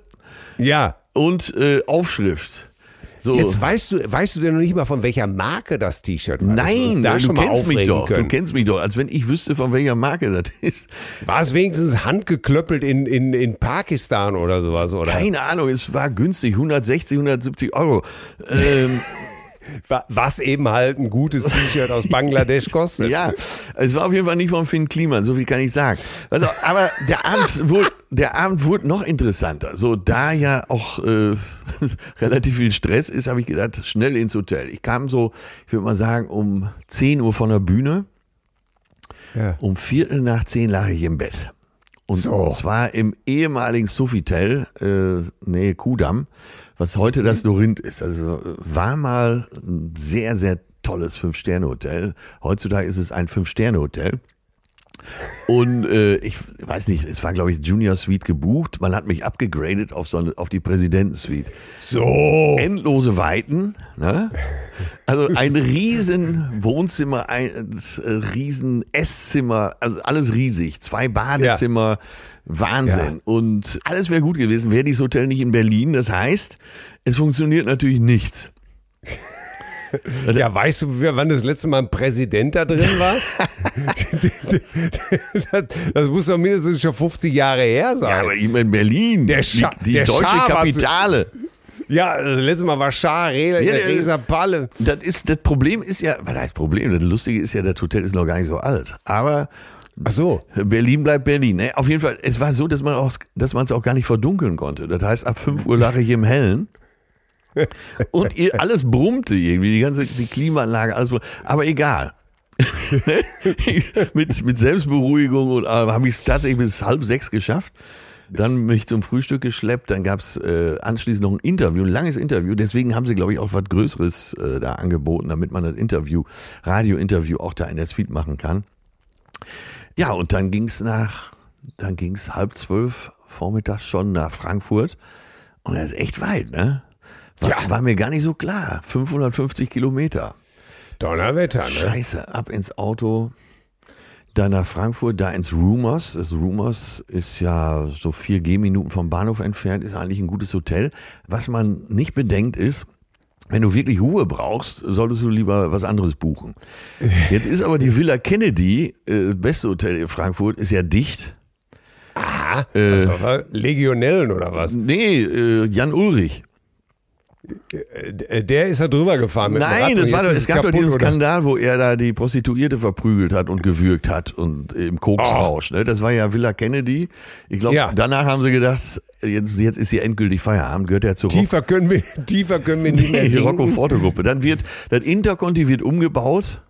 Ja. und äh, Aufschrift. So. Jetzt weißt du, weißt du denn noch nicht mal von welcher Marke das T-Shirt war? Nein, da du kennst mich doch. Du kennst mich doch, als wenn ich wüsste, von welcher Marke das ist. War es wenigstens handgeklöppelt in, in, in Pakistan oder sowas? Oder Keine Ahnung, es war günstig, 160, 170 Euro. Ähm, was eben halt ein gutes T-Shirt aus Bangladesch kostet? ja, es war auf jeden Fall nicht von Finn Kliman, so viel kann ich sagen. Also, aber der Abend, wurde, der Abend wurde noch interessanter. So, da ja auch äh, relativ viel Stress ist, habe ich gedacht, schnell ins Hotel. Ich kam so, ich würde mal sagen, um 10 Uhr von der Bühne. Ja. Um Viertel nach zehn lag ich im Bett. Und So. zwar im ehemaligen Sofitel, äh, Nähe Kudamm, was heute das Dorint ist. Also war mal ein sehr, sehr tolles Fünf-Sterne-Hotel. Heutzutage ist es ein Fünf-Sterne-Hotel. Und äh, ich weiß nicht, es war, glaube ich, Junior Suite gebucht. Man hat mich abgegradet auf, so eine, auf die Präsidentensuite. So. Endlose Weiten. Ne? Also ein riesen Wohnzimmer, ein äh, riesen Esszimmer, also alles riesig. Zwei Badezimmer, Wahnsinn. Ja. Und alles wäre gut gewesen, wäre dieses Hotel nicht in Berlin. Das heißt, es funktioniert natürlich nichts. Ja, weißt du, wann das letzte Mal ein Präsident da drin war? das, das muss doch mindestens schon 50 Jahre her sein. Ja, aber eben in Berlin, Der Scha- die, die der deutsche zu- Kapitale. Ja, das letzte Mal war Schar, Reda, Ja, der- Palle. Das ist das Problem ist ja, was heißt Problem? Das Lustige ist ja, das Hotel ist noch gar nicht so alt. Aber Ach so. Berlin bleibt Berlin. Ne? Auf jeden Fall, es war so, dass man es auch gar nicht verdunkeln konnte. Das heißt, ab 5 Uhr lag ich im Hellen. Und alles brummte irgendwie, die ganze die Klimaanlage, alles brummte. Aber egal. mit, mit Selbstberuhigung und äh, habe ich es tatsächlich bis halb sechs geschafft. Dann mich zum Frühstück geschleppt, dann gab es äh, anschließend noch ein Interview, ein langes Interview. Deswegen haben sie, glaube ich, auch was Größeres äh, da angeboten, damit man das Interview, Radio-Interview auch da in der Suite machen kann. Ja, und dann ging's nach, dann ging's halb zwölf vormittags schon nach Frankfurt. Und das ist echt weit, ne? War, Ja. war mir gar nicht so klar. 550 Kilometer. Donnerwetter, ne? Scheiße, ab ins Auto. Da nach Frankfurt, da ins Rumors. Das Rumors ist ja so vier Gehminuten vom Bahnhof entfernt, ist eigentlich ein gutes Hotel. Was man nicht bedenkt ist, wenn du wirklich Ruhe brauchst, solltest du lieber was anderes buchen. Jetzt ist aber die Villa Kennedy, äh, das beste Hotel in Frankfurt, ist ja dicht. Aha. Äh, was? Legionellen oder was? Nee, äh, Jan Ulrich. Äh, Der ist da drüber gefahren mit dem Rad Nein, das war doch, es gab doch diesen oder? Skandal, wo er da die Prostituierte verprügelt hat und gewürgt hat und im Koksrausch. Ne? Das war ja Villa Kennedy. Ich glaube, Ja. danach haben sie gedacht, jetzt, jetzt ist hier endgültig Feierabend, gehört er zu Rock Tiefer können wir, tiefer können wir nicht mehr die sinken. Rocco Forte Gruppe. Dann wird, das Interconti wird umgebaut.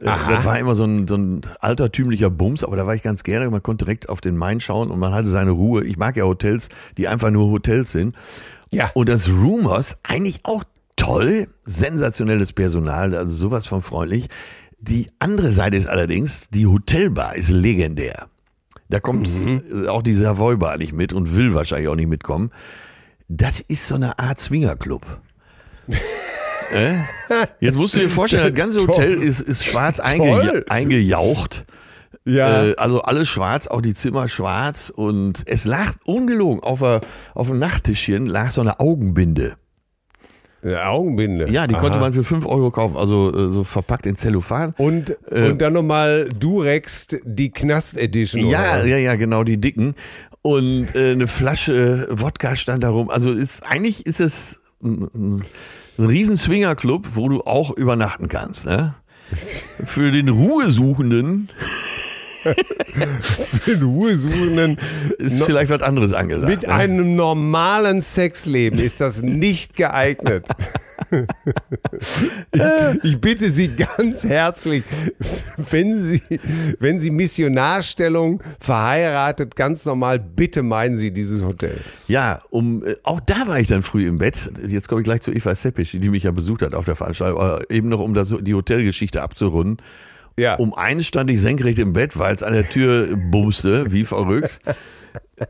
Äh, Aha. Das war immer so ein, so ein altertümlicher Bums, aber da war ich ganz gerne. Man konnte direkt auf den Main schauen und man hatte seine Ruhe. Ich mag ja Hotels, die einfach nur Hotels sind. Ja. Und das Rumors, eigentlich auch toll, sensationelles Personal, also sowas von freundlich. Die andere Seite ist allerdings, die Hotelbar ist legendär. Da kommt äh, auch die Savoy Bar nicht mit und will wahrscheinlich auch nicht mitkommen. Das ist so eine Art Swingerclub. äh? Jetzt musst du dir vorstellen, das ganze Hotel ist, ist schwarz einge eingejaucht. Ja. Äh, also alles schwarz, auch die Zimmer schwarz. Und es lag ungelogen auf, der, auf dem Nachttischchen lag so eine Augenbinde. Eine Augenbinde. Ja, die Aha. konnte man für 5 Euro kaufen, also äh, so verpackt in Zellophan. Und, Äh, und dann nochmal Durex, die Knast-Edition. oder Ja, was? ja, ja, genau, die dicken. Und äh, eine Flasche Wodka stand da rum. Also ist, eigentlich ist es ein, ein, ein riesen Swingerclub, wo du auch übernachten kannst. Ne? Für den Ruhesuchenden Für den Ruhesuchenden ist No- vielleicht was anderes angesagt. mit ne? einem normalen Sexleben ist das nicht geeignet. ich, ich bitte Sie ganz herzlich, wenn Sie, wenn Sie Missionarstellung verheiratet, ganz normal, bitte meinen Sie dieses Hotel. Ja, um äh, auch da war ich dann früh im Bett. Jetzt komme ich gleich zu Eva Seppisch, die mich ja besucht hat auf der Veranstaltung, aber eben noch um das, die Hotelgeschichte abzurunden. Ja. Um eins stand ich senkrecht im Bett, weil es an der Tür bumste, wie verrückt.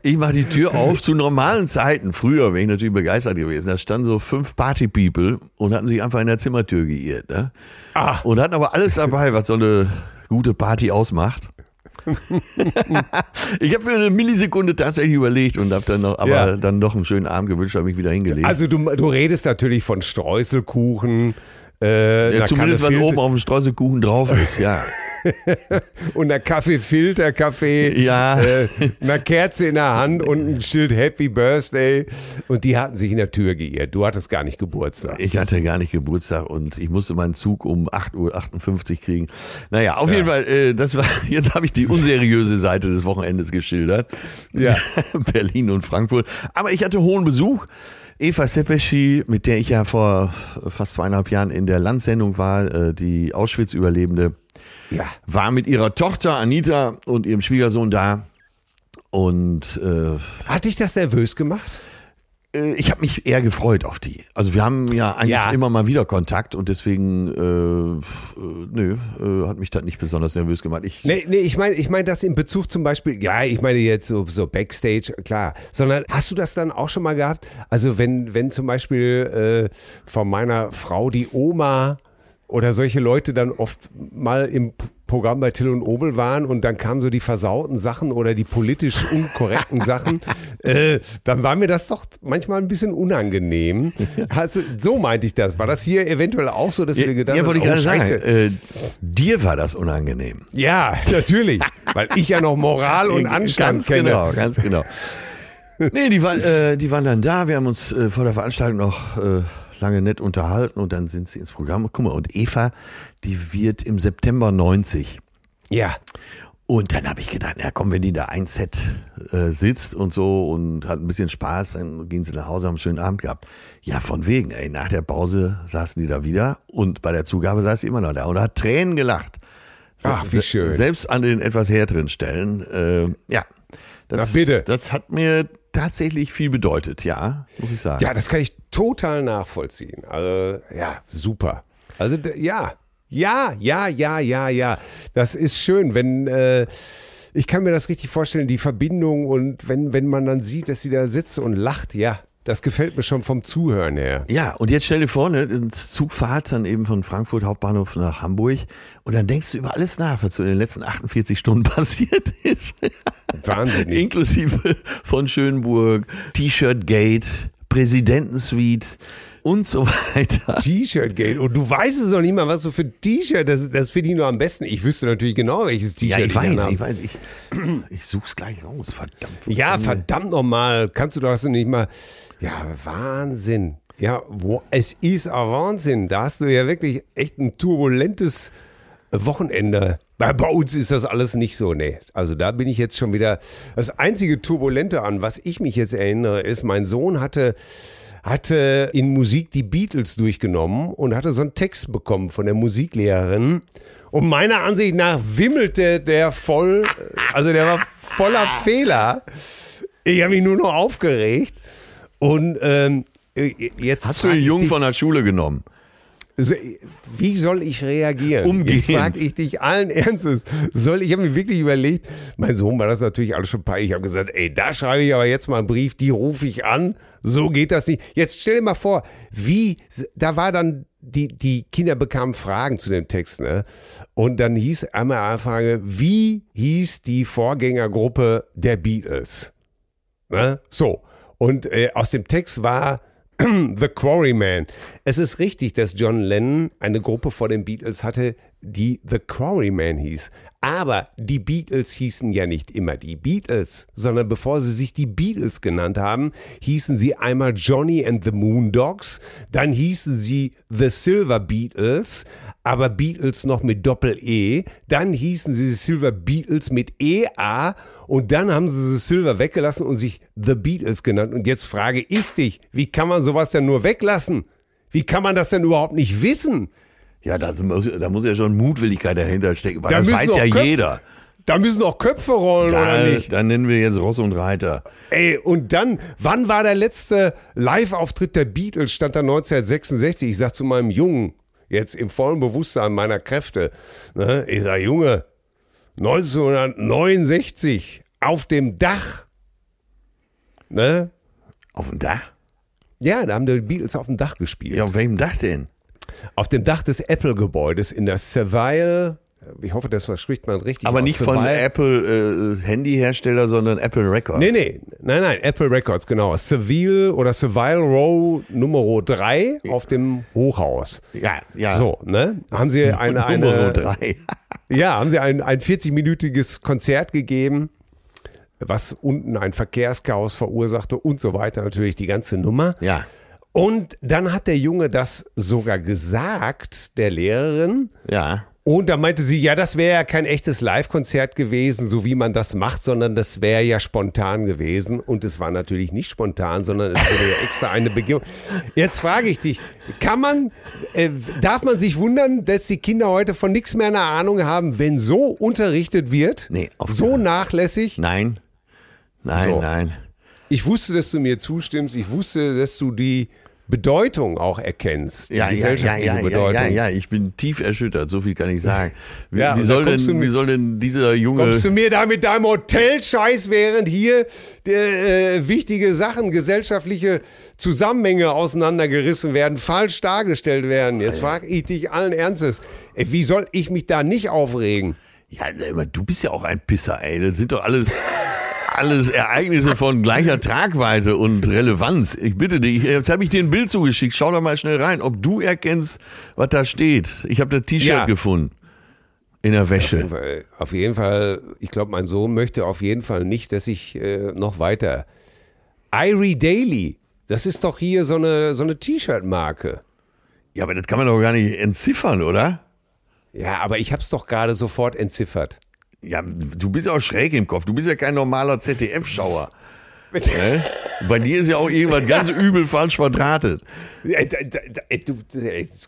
Ich mache die Tür auf zu normalen Zeiten. Früher wäre ich natürlich begeistert gewesen. Da standen so fünf Party-People und hatten sich einfach in der Zimmertür geirrt. Ne? Ah. Und hatten aber alles dabei, was so eine gute Party ausmacht. ich habe für eine Millisekunde tatsächlich überlegt und habe dann noch, aber Ja. dann noch einen schönen Abend gewünscht, habe mich wieder hingelegt. Also du, du redest natürlich von Streuselkuchen. Äh, ja, zumindest was oben auf dem Streuselkuchen drauf ist, ja. und einer Kaffeefilterkaffee, Ja. äh, einer Kerze in der Hand und ein Schild Happy Birthday. Und die hatten sich in der Tür geirrt. Du hattest gar nicht Geburtstag. Ich hatte gar nicht Geburtstag und ich musste meinen Zug um 8.58 Uhr kriegen. Naja, auf jeden Fall, äh, das war, jetzt habe ich die unseriöse Seite des Wochenendes geschildert. Ja. Berlin und Frankfurt. Aber ich hatte hohen Besuch. Eva Sepeschi, mit der ich ja vor fast zweieinhalb Jahren in der Landsendung war, äh, die Auschwitz-Überlebende, Ja. war mit ihrer Tochter Anita und ihrem Schwiegersohn da. Und äh, Hat dich das nervös gemacht? Äh, ich habe mich eher gefreut auf die. Also wir haben ja eigentlich Ja. immer mal wieder Kontakt und deswegen, äh, äh, nö, äh, hat mich das nicht besonders nervös gemacht. Ich, Nee, nee, ich meine ich mein das in Bezug zum Beispiel, ja, ich meine jetzt so, so Backstage, klar, sondern hast du das dann auch schon mal gehabt? Also wenn, wenn zum Beispiel äh, von meiner Frau die Oma oder solche Leute dann oft mal im Programm bei Till und Obel waren und dann kamen so die versauten Sachen oder die politisch unkorrekten Sachen, äh, dann war mir das doch manchmal ein bisschen unangenehm. Also, so meinte ich das. War das hier eventuell auch so, dass du dir gedacht ja, wollte ich hast, gerade oh, sagen, Scheiße. äh, dir war das unangenehm. Ja, natürlich. Weil ich ja noch Moral und Anstand ganz kenne. genau, ganz genau. nee, die, waren, äh, die waren dann da, wir haben uns äh, vor der Veranstaltung noch äh, lange nett unterhalten und dann sind sie ins Programm. Guck mal, und Eva, die wird im September 90. Ja. Und dann habe ich gedacht, ja komm, wenn die da ein Set äh, sitzt und so und hat ein bisschen Spaß, dann gehen sie nach Hause, haben einen schönen Abend gehabt. Ja, von wegen, ey, nach der Pause saßen die da wieder und bei der Zugabe saß sie immer noch da und hat Tränen gelacht. Ach, wie schön. Selbst an den etwas härteren Stellen. Äh, ja, das, Na, bitte. das hat mir tatsächlich viel bedeutet, ja, muss ich sagen. Ja, das kann ich total nachvollziehen. Also, ja, super. Also, ja. Ja, ja, ja, ja, ja. Das ist schön, wenn. Äh, ich kann mir das richtig vorstellen, die Verbindung und wenn, wenn man dann sieht, dass sie da sitzt und lacht, ja, das gefällt mir schon vom Zuhören her. Ja, und jetzt stell dir vor, ne, Zugfahrt dann eben von Frankfurt Hauptbahnhof nach Hamburg und dann denkst du über alles nach, was so in den letzten 48 Stunden passiert ist. Wahnsinnig. Inklusive von Schönburg, T-Shirt Gate, Präsidentensuite und so weiter. T-Shirt-Gate. Und du weißt es noch nicht mal, was du für ein T-Shirt, das, das finde ich nur am besten. Ich wüsste natürlich genau, welches T-Shirt Ja, ich dann weiß, ich weiß, ich, ich such's gleich raus, verdammt. Ja, verdammt nochmal. Kannst du das nicht mal. Ja, Wahnsinn. Ja, wo, es ist ein Wahnsinn. Da hast du ja wirklich echt ein turbulentes Wochenende. Bei, bei uns ist das alles nicht so, nee. Also da bin ich jetzt schon wieder. Das einzige Turbulente an, was ich mich jetzt erinnere, ist, mein Sohn hatte hatte in Musik die Beatles durchgenommen und hatte so einen Text bekommen von der Musiklehrerin. Und meiner Ansicht nach wimmelte der voll, also der war voller Fehler. Ich habe mich nur noch aufgeregt. Und ähm, jetzt. Hast du den Jungen von der Schule genommen? Wie soll ich reagieren? Umgehend. Jetzt frage ich dich allen Ernstes. Soll ich habe mir wirklich überlegt, mein Sohn war das natürlich alles schon peinlich. Ich habe gesagt, ey, da schreibe ich aber jetzt mal einen Brief, die rufe ich an. So geht das nicht. Jetzt stell dir mal vor, wie, da war dann, die, die Kinder bekamen Fragen zu dem Text, ne? Und dann hieß einmal eine Frage, wie hieß die Vorgängergruppe der Beatles? Ne? So. Und äh, aus dem Text war The Quarryman. Es ist richtig, dass John Lennon eine Gruppe vor den Beatles hatte, die The Quarryman hieß. Aber die Beatles hießen ja nicht immer die Beatles, sondern bevor sie sich die Beatles genannt haben, hießen sie einmal Johnny and the Moondogs, dann hießen sie The Silver Beatles, aber Beatles noch mit Doppel-E, dann hießen sie Silver Beatles mit E-A und dann haben sie Silver weggelassen und sich The Beatles genannt. Und jetzt frage ich dich, wie kann man sowas denn nur weglassen? Wie kann man das denn überhaupt nicht wissen? Ja, da muss, da muss ja schon Mutwilligkeit dahinter stecken, weil Da das weiß ja Köpfe- jeder. Da müssen doch Köpfe rollen, oder Da, nicht? dann nennen wir jetzt Ross und Reiter. Ey, und dann, wann war der letzte Live-Auftritt der Beatles? Stand da 1966. Ich sag zu meinem Jungen, jetzt im vollen Bewusstsein meiner Kräfte, ne, ich sag, Junge, 1969 auf dem Dach. Ne? Auf dem Dach? Ja, da haben die Beatles auf dem Dach gespielt. Ja, auf welchem Dach denn? Auf dem Dach des Apple-Gebäudes in der Seville, ich hoffe, das spricht man richtig Aber nicht von Survival- Apple äh, Handyhersteller, sondern Apple Records. Nee, nee, nein, nein, Apple Records, genau. Seville oder Seville Row Nummer 3 auf dem Hochhaus. Ja, ja. So, ne? Haben sie eine, Nummer eine drei. ja, haben sie ein, ein 40-minütiges Konzert gegeben, was unten ein Verkehrschaos verursachte und so weiter, natürlich die ganze Nummer. Ja. Und dann hat der Junge das sogar gesagt, der Lehrerin. Ja. Und da meinte sie, ja, das wäre ja kein echtes Live-Konzert gewesen, so wie man das macht, sondern das wäre ja spontan gewesen. Und es war natürlich nicht spontan, sondern es wurde ja extra eine Begehung. Jetzt frage ich dich, kann man, äh, darf man sich wundern, dass die Kinder heute von nichts mehr eine Ahnung haben, wenn so unterrichtet wird? Nee, auf so nachlässig? Nein. Nein, So. nein. Ich wusste, dass du mir zustimmst. Ich wusste, dass du die Bedeutung auch erkennst. Die Ja, ja, ja, ja, ja, Bedeutung. ja, ja, ich bin tief erschüttert, so viel kann ich sagen. Wie, Ja, wie, soll, denn, mit- wie soll denn dieser Junge. Kommst du mir da mit deinem Hotelscheiß, während hier äh, wichtige Sachen, gesellschaftliche Zusammenhänge auseinandergerissen werden, falsch dargestellt werden? Jetzt frage ich dich allen Ernstes, ey, wie soll ich mich da nicht aufregen? Ja, aber du bist ja auch ein Pisser, ey. Das sind doch alles, alles Ereignisse von gleicher Tragweite und Relevanz. Ich bitte dich, jetzt habe ich dir ein Bild zugeschickt. Schau doch mal schnell rein, ob du erkennst, was da steht. Ich habe das T-Shirt Ja. gefunden. In der Wäsche. Weil Auf jeden Fall, ich glaube, mein Sohn möchte auf jeden Fall nicht, dass ich äh, noch weiter. Irie Daily, das ist doch hier so eine, so eine T-Shirt-Marke. Ja, aber das kann man doch gar nicht entziffern, oder? Ja, aber ich habe es doch gerade sofort entziffert. Ja, du bist ja auch schräg im Kopf. Du bist ja kein normaler ZDF-Schauer. Ne? Bei dir ist ja auch irgendwas ganz übel falsch verdrahtet. Du,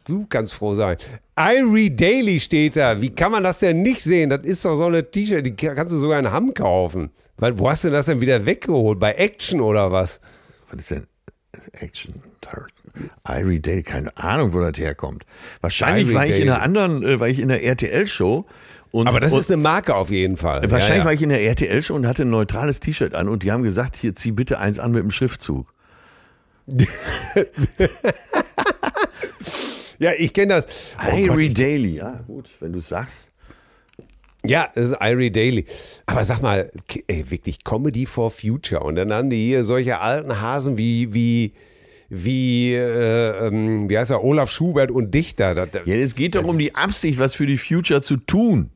du kannst froh sein. Irie Daily steht da. Wie kann man das denn nicht sehen? Das ist doch so eine T-Shirt, die kannst du sogar in Hamm kaufen. Wo hast du das denn wieder weggeholt? Bei Action oder was? Was ist denn Action? Irie Day, keine Ahnung, wo das herkommt. Wahrscheinlich Irie war ich in Daily. einer anderen, äh, war ich in der RTL-Show. Und, Aber das und, ist eine Marke auf jeden Fall. Wahrscheinlich ja, ja. war ich in der RTL-Show und hatte ein neutrales T-Shirt an und die haben gesagt, hier zieh bitte eins an mit dem Schriftzug. ja, ich kenne das. Oh Irie Daily, ja gut, wenn du sagst. Ja, das ist Irie Daily. Aber sag mal, ey, wirklich Comedy for Future. Und dann haben die hier solche alten Hasen wie, wie, wie, äh, ähm, wie heißt er, Olaf Schubert und Dichter. Das- Ja, es geht doch um die Absicht, was für die Future zu tun.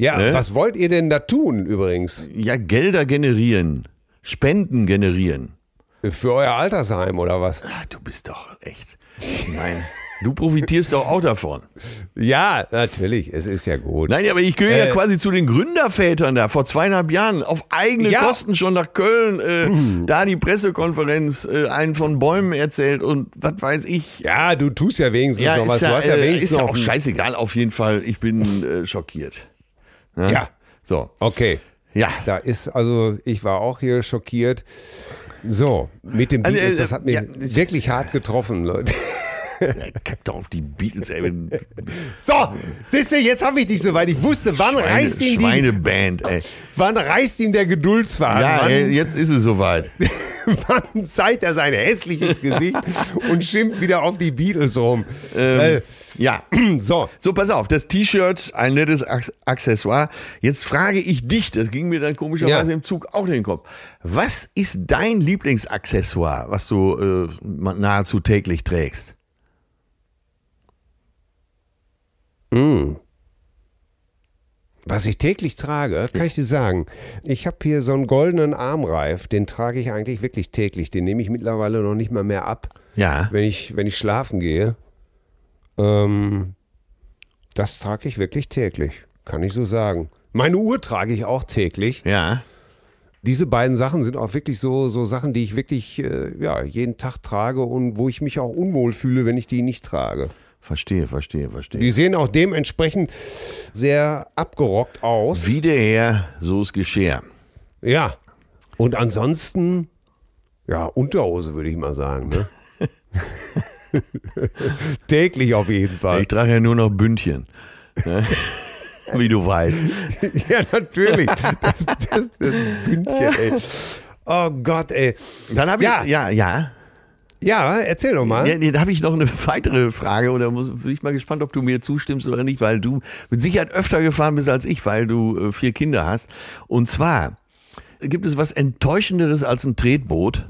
Ja, ne? was wollt ihr denn da tun übrigens? Ja, Gelder generieren, Spenden generieren. Für euer Altersheim oder was? Ach, du bist doch echt. Nein. Du profitierst doch auch davon. Ja, natürlich, es ist ja gut. Nein, aber ich gehöre ja Äh, quasi zu den Gründervätern da, vor zweieinhalb Jahren, auf eigene Ja. Kosten schon nach Köln, äh, da die Pressekonferenz, äh, einen von Bäumen erzählt und was weiß ich. Ja, du tust ja wenigstens noch was. ist Du ja, hast ja äh, wenigstens ist ja noch. auch scheißegal, auf jeden Fall. Ich bin äh, schockiert. Ne? Ja, So. okay. Ja. Da ist, also, ich war auch hier schockiert. So, mit dem Also, Beatles, äh, das hat mich ja, wirklich hart getroffen, Leute. Kack doch auf die Beatles, ey. So, siehst du, jetzt habe ich dich soweit. Ich wusste, wann Schweine, reißt ihm die, Schweineband, ey. wann reißt ihm der Geduldsfaden? Ja, wann, ey, jetzt ist es soweit. wann zeigt er sein hässliches Gesicht und schimpft wieder auf die Beatles rum? Ähm, ja. äh, so, So, pass auf, das T-Shirt, ein nettes Ac- Accessoire. Jetzt frage ich dich, das ging mir dann komischerweise Ja. im Zug auch in den Kopf. Was ist dein Lieblingsaccessoire, was du äh, nahezu täglich trägst? Was ich täglich trage, kann ich dir sagen. Ich habe hier so einen goldenen Armreif, den trage ich eigentlich wirklich täglich. Den nehme ich mittlerweile noch nicht mal mehr ab. Ja. wenn ich, wenn ich schlafen gehe. Ähm, das trage ich wirklich täglich, kann ich so sagen. Meine Uhr trage ich auch täglich. Ja. Diese beiden Sachen sind auch wirklich so, so Sachen, die ich wirklich äh, ja, jeden Tag trage und wo ich mich auch unwohl fühle, wenn ich die nicht trage. Verstehe, verstehe, verstehe. Die sehen auch dementsprechend sehr abgerockt aus. Wie der Herr, so ist Geschirr. Ja. Und ansonsten, ja, Unterhose würde ich mal sagen. Ne? Täglich auf jeden Fall. Ich trage ja nur noch Bündchen. Ne? Wie du weißt. Ja, natürlich. Das, das, das Bündchen, ey. Oh Gott, ey. Dann habe ich, ja, ja. Ja, erzähl doch mal. Ja, da habe ich noch eine weitere Frage oder muss, bin ich mal gespannt, ob du mir zustimmst oder nicht, weil du mit Sicherheit öfter gefahren bist als ich, weil du äh, vier Kinder hast. Und zwar gibt es was enttäuschenderes als ein Tretboot?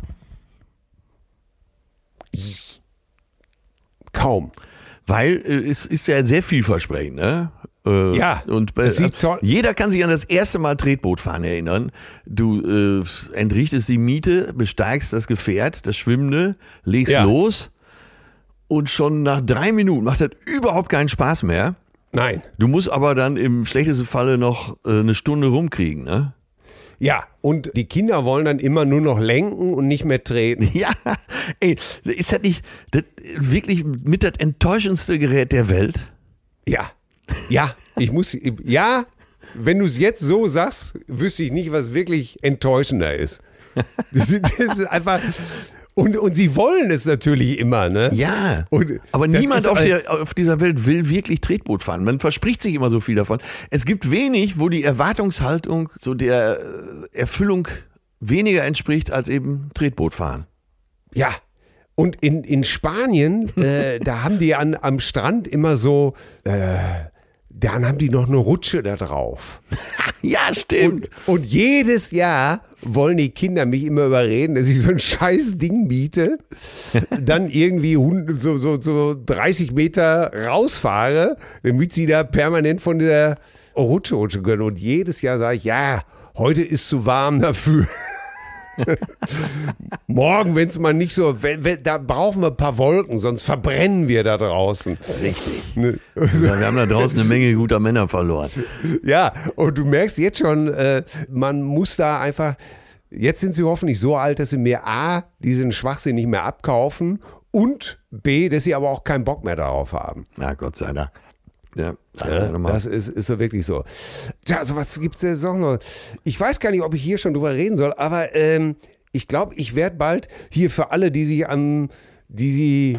Kaum. Weil äh, es ist ja sehr vielversprechend, ne? Äh, Ja, und sieht toll- jeder kann sich an das erste Mal Tretbootfahren erinnern. Du äh, entrichtest die Miete, besteigst das Gefährt, das Schwimmende, legst Ja. los und schon nach drei Minuten macht das überhaupt keinen Spaß mehr. Nein. Du musst aber dann im schlechtesten Falle noch äh, eine Stunde rumkriegen, ne? Ja, und die Kinder wollen dann immer nur noch lenken und nicht mehr treten. Ja, ey, ist das nicht das wirklich mit das enttäuschendste Gerät der Welt? Ja. Ja, ich muss, ja, wenn du es jetzt so sagst, wüsste ich nicht, was wirklich enttäuschender ist. Das ist, das ist einfach, und, und sie wollen es natürlich immer, ne? Ja, Und aber niemand auf, der, auf dieser Welt will wirklich Tretboot fahren. Man verspricht sich immer so viel davon. Es gibt wenig, wo die Erwartungshaltung so der äh, Erfüllung weniger entspricht als eben Tretboot fahren. Ja. Und in, in Spanien, äh, da haben die an, am Strand immer so, äh, dann haben die noch eine Rutsche da drauf. Ja, Und, stimmt. und jedes Jahr wollen die Kinder mich immer überreden, dass ich so ein scheiß Ding miete, dann irgendwie so, so, so 30 Meter rausfahre, damit sie da permanent von der Rutsche rutschen können. Und jedes Jahr sage ich, ja, heute ist zu warm dafür. Morgen, wenn es mal nicht so, wenn, wenn, da brauchen wir ein paar Wolken, sonst verbrennen wir da draußen. Richtig. Ne? Ja, wir haben da draußen eine Menge guter Männer verloren. Ja, und du merkst jetzt schon, äh, man muss da einfach, jetzt sind sie hoffentlich so alt, dass sie mir A, diesen Schwachsinn nicht mehr abkaufen und B, dass sie aber auch keinen Bock mehr darauf haben. Na, Gott sei Dank. Ja, Ja, ja, nochmal. das ist, ist so wirklich so. Tja, also was gibt's denn sonst noch? Ich weiß gar nicht, ob ich hier schon drüber reden soll, aber ähm, ich glaube, ich werde bald hier für alle, die sich am, die sie,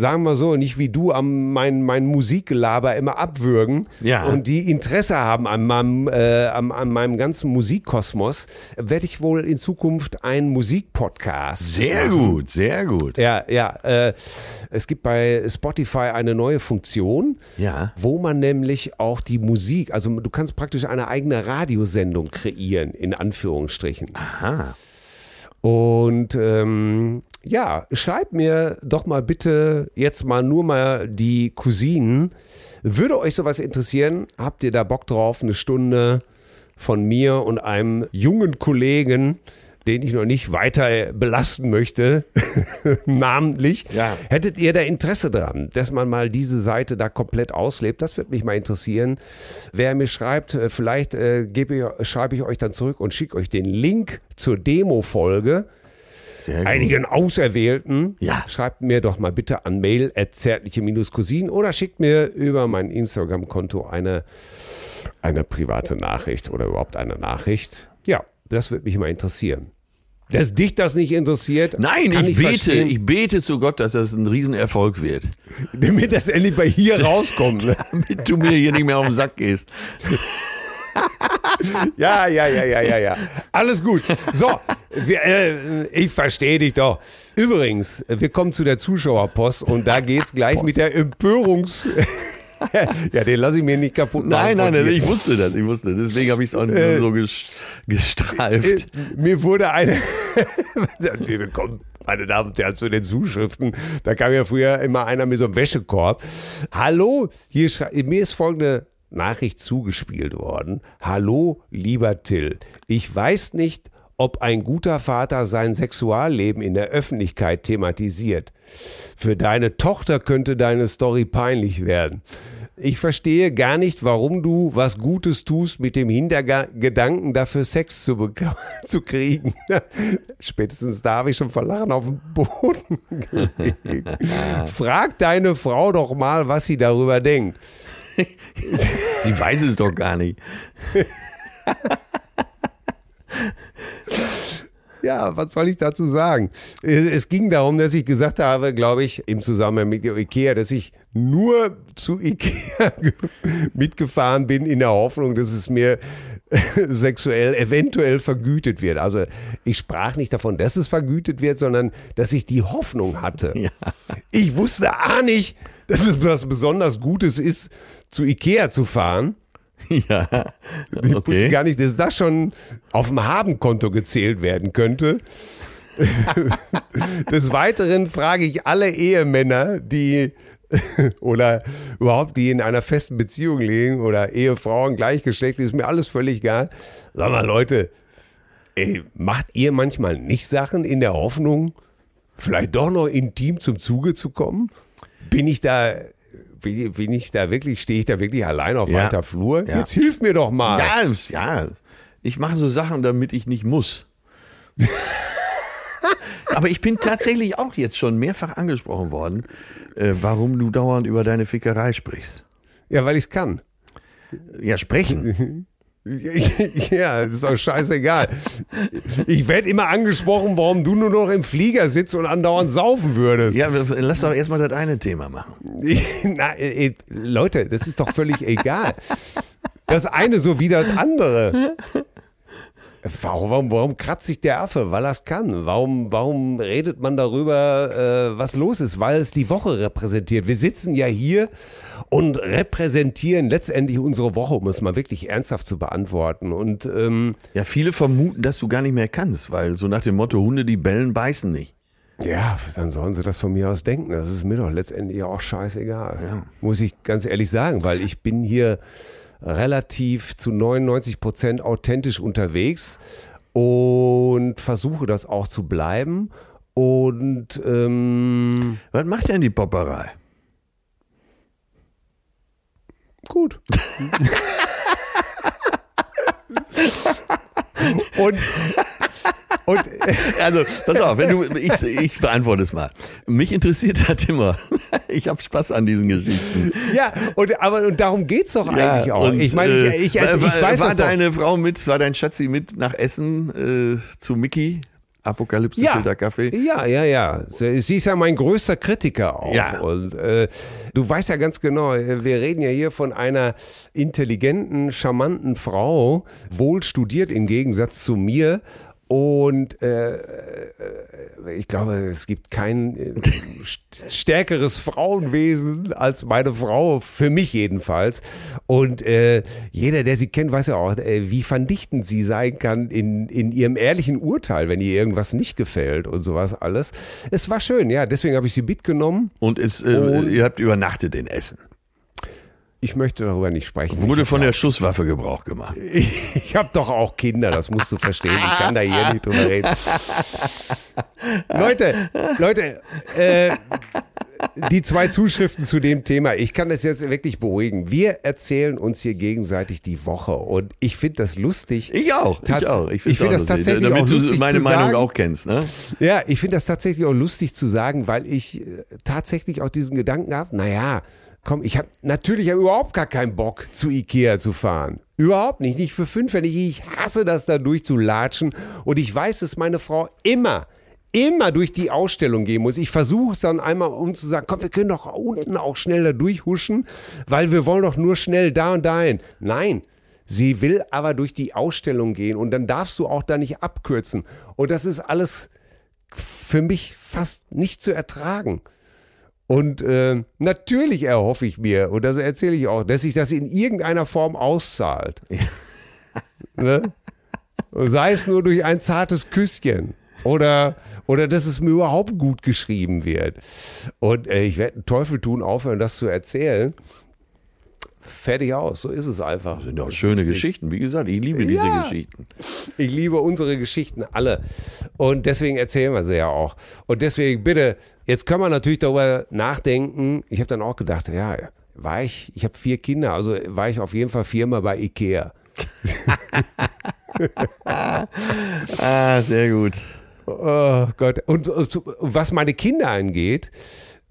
sagen wir so, nicht wie du am mein, mein Musikgelaber immer abwürgen Ja. und die Interesse haben an meinem, äh, an, an meinem ganzen Musikkosmos, werde ich wohl in Zukunft einen Musikpodcast Sehr machen. gut, sehr gut. Ja, ja. Äh, es gibt bei Spotify eine neue Funktion, Ja. wo man nämlich auch die Musik, also du kannst praktisch eine eigene Radiosendung kreieren, in Anführungsstrichen. Aha. Und ähm, ja, schreibt mir doch mal bitte jetzt mal nur mal die Cousinen. Würde euch sowas interessieren? Habt ihr da Bock drauf, eine Stunde von mir und einem jungen Kollegen, den ich noch nicht weiter belasten möchte, namentlich, Ja. hättet ihr da Interesse dran, dass man mal diese Seite da komplett auslebt? Das würde mich mal interessieren. Wer mir schreibt, äh, vielleicht äh, ich, schreibe ich euch dann zurück und schicke euch den Link zur Demo-Folge. Einigen Auserwählten. Ja. Schreibt mir doch mal bitte an mail at zärtliche-cousinen oder schickt mir über mein Instagram-Konto eine, eine private Nachricht oder überhaupt eine Nachricht. Ja, das würde mich mal interessieren. Dass dich das nicht interessiert, Nein, kann ich bete, verstehen, ich bete zu Gott, dass das ein Riesenerfolg wird. damit das endlich bei hier rauskommt. Ne? Damit du mir hier nicht mehr auf den Sack gehst. Ja, ja, ja, ja, ja, ja. Alles gut. So, wir, äh, ich verstehe dich doch. Übrigens, wir kommen zu der Zuschauerpost und da geht's gleich mit der Empörungs... ja, den lasse ich mir nicht kaputt machen. Nein, nein, nein, ich wusste das, ich wusste. Deswegen habe ich es auch nur so ges gestreift. Äh, Mir wurde eine. wir bekommen, meine Damen und Herren, zu den Zuschriften. Da kam ja früher immer einer mit so einem Wäschekorb. Hallo, hier mir ist folgende Nachricht zugespielt worden. Hallo, lieber Till. Ich weiß nicht, ob ein guter Vater sein Sexualleben in der Öffentlichkeit thematisiert. Für deine Tochter könnte deine Story peinlich werden. Ich verstehe gar nicht, warum du was Gutes tust mit dem Hintergedanken, dafür Sex zu, zu kriegen. Spätestens da habe ich schon vor Lachen auf den Boden gelegt. Frag deine Frau doch mal, was sie darüber denkt. Sie weiß es doch gar nicht. Ja, was soll ich dazu sagen? Es, ging darum, dass ich gesagt habe, glaube ich, im Zusammenhang mit Ikea, dass ich nur zu Ikea mitgefahren bin in der Hoffnung, dass es mir sexuell eventuell vergütet wird. Also ich sprach nicht davon, dass es vergütet wird, sondern dass ich die Hoffnung hatte. Ja. Ich wusste auch nicht, dass es was besonders Gutes ist, zu Ikea zu fahren. Ja. Ich wusste Okay. gar nicht, dass das schon auf dem Habenkonto gezählt werden könnte. Des Weiteren frage ich alle Ehemänner, die oder überhaupt die in einer festen Beziehung liegen oder Ehefrauen gleichgeschlechtlich, ist mir alles völlig egal. Sag mal, Leute, ey, macht ihr manchmal nicht Sachen in der Hoffnung, vielleicht doch noch intim zum Zuge zu kommen? Bin ich da, bin, bin ich da wirklich, stehe ich da wirklich allein auf Ja. weiter Flur? Ja. Jetzt hilf mir doch mal. Ja, ja. Ich mache so Sachen, damit ich nicht muss. Aber ich bin tatsächlich auch jetzt schon mehrfach angesprochen worden, äh, warum du dauernd über deine Fickerei sprichst. Ja, weil ich es kann. Ja, sprechen. Ja, das ist auch scheißegal. Ich werde immer angesprochen, warum du nur noch im Flieger sitzt und andauernd saufen würdest. Ja, lass doch erstmal das eine Thema machen. Na, äh, Leute, das ist doch völlig egal. Das eine so wie das andere. Warum, warum kratzt sich der Affe? Weil er es kann. Warum, warum redet man darüber, äh, was los ist? Weil es die Woche repräsentiert. Wir sitzen ja hier und repräsentieren letztendlich unsere Woche, um es mal wirklich ernsthaft zu beantworten. Und ähm, Ja, viele vermuten, dass du gar nicht mehr kannst, weil so nach dem Motto, Hunde, die bellen, beißen nicht. ja, dann sollen sie das von mir aus denken. Das ist mir doch letztendlich auch scheißegal. Muss ich ganz ehrlich sagen, weil ich bin hier relativ zu 99 Prozent authentisch unterwegs und versuche das auch zu bleiben. Und ähm, Was macht denn die Popperei? gut. und und Also, pass auf, wenn du, ich, ich beantworte es mal. Mich interessiert das immer. Ich habe Spaß an diesen Geschichten. ja, und, aber und darum geht's doch eigentlich auch. und, ich meine, äh, ich, ich, war, ich weiß war das doch. deine Frau mit, war dein Schatzi mit nach Essen äh, zu Mickey? Apokalypse Ja. Filterkaffee? Ja, ja, ja. Sie ist ja mein größter Kritiker auch. Ja. Und äh, du weißt ja ganz genau, äh, wir reden ja hier von einer intelligenten, charmanten Frau, wohl studiert im Gegensatz zu mir. Und äh, äh, ich glaube, es gibt kein äh, st- stärkeres Frauenwesen als meine Frau, für mich jedenfalls. Und äh, jeder, der sie kennt, weiß ja auch, äh, wie vernichtend sie sein kann in, in ihrem ehrlichen Urteil, wenn ihr irgendwas nicht gefällt und sowas alles. Es war schön, ja, deswegen habe ich sie mitgenommen. Und es, Und- ihr habt übernachtet in Essen. Ich möchte darüber nicht sprechen. Wurde ich von der Schusswaffe Gebrauch gemacht. Ich, ich habe doch auch Kinder, das musst du verstehen. Ich kann da hier nicht drüber reden. Leute, Leute, äh, die zwei Zuschriften zu dem Thema. Ich kann das jetzt wirklich beruhigen. Wir erzählen uns hier gegenseitig die Woche und ich finde das lustig. Ich auch, ich Tats- auch. ich find's finde das lustig. tatsächlich Damit auch lustig du meine zu Meinung sagen. auch kennst, ne? Ja, ich finde das tatsächlich auch lustig zu sagen, weil ich äh, tatsächlich auch diesen Gedanken habe, naja, komm, ich habe natürlich hab überhaupt gar keinen Bock, zu Ikea zu fahren. Überhaupt nicht, nicht für fünf, ich, ich hasse das da durchzulatschen und ich weiß, dass meine Frau immer, immer durch die Ausstellung gehen muss. Ich versuche es dann einmal um zu sagen, komm, wir können doch unten auch schnell da durchhuschen, weil wir wollen doch nur schnell da und dahin. Nein, Sie will aber durch die Ausstellung gehen und dann darfst du auch da nicht abkürzen. Und das ist alles für mich fast nicht zu ertragen. Und äh, natürlich erhoffe ich mir, und das erzähle ich auch, dass sich das in irgendeiner Form auszahlt. ne? Sei es nur durch ein zartes Küsschen. Oder, oder dass es mir überhaupt gut geschrieben wird. Und äh, ich werde einen Teufel tun, aufhören, das zu erzählen. Fertig aus, so ist es einfach. Das sind doch schöne Geschichten. Wie gesagt, ich liebe diese Ja. Geschichten. Ich liebe unsere Geschichten alle. Und deswegen erzählen wir sie ja auch. Und deswegen bitte, jetzt können wir natürlich darüber nachdenken. Ich habe dann auch gedacht, ja, war ich, ich habe vier Kinder, also war ich auf jeden Fall viermal bei Ikea. Ah, sehr gut. Oh Gott. Und, und was meine Kinder angeht,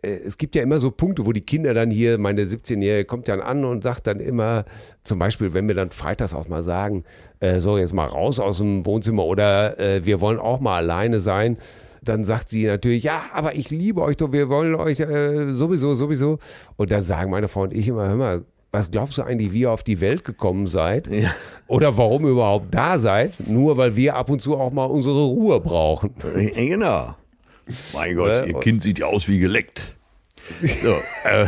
äh, es gibt ja immer so Punkte, wo die Kinder dann hier, meine 17-Jährige kommt dann an und sagt dann immer, zum Beispiel, wenn wir dann freitags auch mal sagen, äh, so jetzt mal raus aus dem Wohnzimmer oder äh, wir wollen auch mal alleine sein, dann sagt sie natürlich, ja, aber ich liebe euch doch, wir wollen euch äh, sowieso, sowieso. Und dann sagen meine Frau und ich immer, hör mal, was glaubst du eigentlich, wie ihr auf die Welt gekommen seid? Ja. Oder warum ihr überhaupt da seid? Nur weil wir ab und zu auch mal unsere Ruhe brauchen. Ja, genau. Mein Gott, Ja, ihr Kind sieht ja aus wie geleckt. So, äh,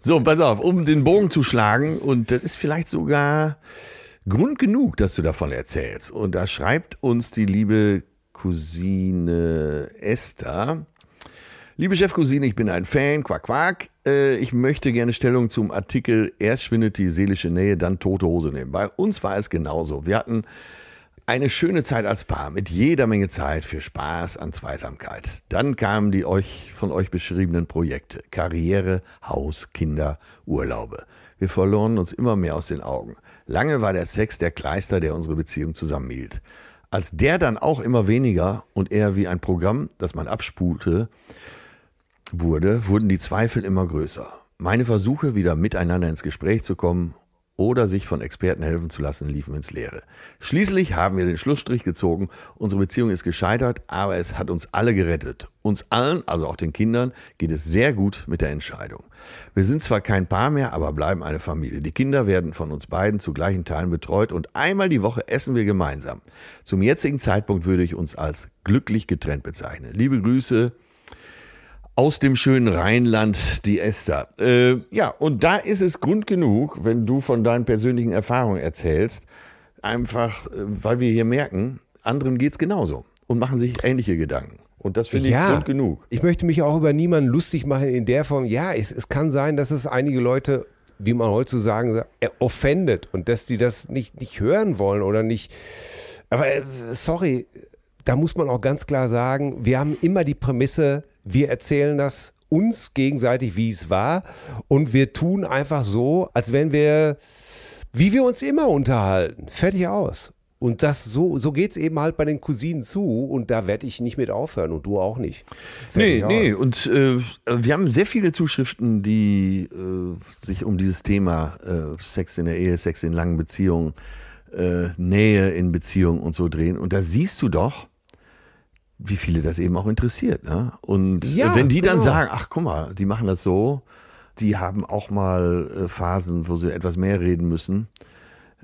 so, pass auf, um den Bogen zu schlagen, und das ist vielleicht sogar Grund genug, dass du davon erzählst. Und da schreibt uns die liebe Cousine Esther. Liebe Chefcousine, ich bin ein Fan, quack, quack. Äh, ich möchte gerne Stellung zum Artikel Erst schwindet die seelische Nähe, dann tote Hose nehmen. Bei uns war es genauso. Wir hatten eine schöne Zeit als Paar mit jeder Menge Zeit für Spaß an Zweisamkeit. Dann kamen die euch von euch beschriebenen Projekte. Karriere, Haus, Kinder, Urlaube. Wir verloren uns immer mehr aus den Augen. Lange war der Sex der Kleister, der unsere Beziehung zusammenhielt. Als der dann auch immer weniger und eher wie ein Programm, das man abspulte, wurde, wurden die Zweifel immer größer. Meine Versuche, wieder miteinander ins Gespräch zu kommen oder sich von Experten helfen zu lassen, liefen ins Leere. Schließlich haben wir den Schlussstrich gezogen. Unsere Beziehung ist gescheitert, aber es hat uns alle gerettet. Uns allen, also auch den Kindern, geht es sehr gut mit der Entscheidung. Wir sind zwar kein Paar mehr, aber bleiben eine Familie. Die Kinder werden von uns beiden zu gleichen Teilen betreut und einmal die Woche essen wir gemeinsam. Zum jetzigen Zeitpunkt würde ich uns als glücklich getrennt bezeichnen. Liebe Grüße, aus dem schönen Rheinland, die Esther. Äh, ja, und da ist es Grund genug, wenn du von deinen persönlichen Erfahrungen erzählst, einfach, äh, weil wir hier merken, anderen geht's genauso und machen sich ähnliche Gedanken. Und das finde ich Grund genug. Ich möchte mich auch über niemanden lustig machen in der Form. Ja, es, es kann sein, dass es einige Leute, wie man heutzutage sagt, äh, offendet und dass die das nicht, nicht hören wollen oder nicht. Aber äh, sorry, da muss man auch ganz klar sagen, wir haben immer die Prämisse, wir erzählen das uns gegenseitig, wie es war und wir tun einfach so, als wenn wir, wie wir uns immer unterhalten. Fertig aus. Und das so, so geht es eben halt bei den Cousinen zu und da werde ich nicht mit aufhören und du auch nicht. Nee, Fertig nee, aus. und äh, wir haben sehr viele Zuschriften, die äh, sich um dieses Thema äh, Sex in der Ehe, Sex in langen Beziehungen, äh, Nähe in Beziehungen und so drehen. Und da siehst du doch, wie viele das eben auch interessiert. Ne? Und Ja, äh, wenn die dann genau. sagen, ach guck mal, die machen das so, die haben auch mal äh, Phasen, wo sie etwas mehr reden müssen.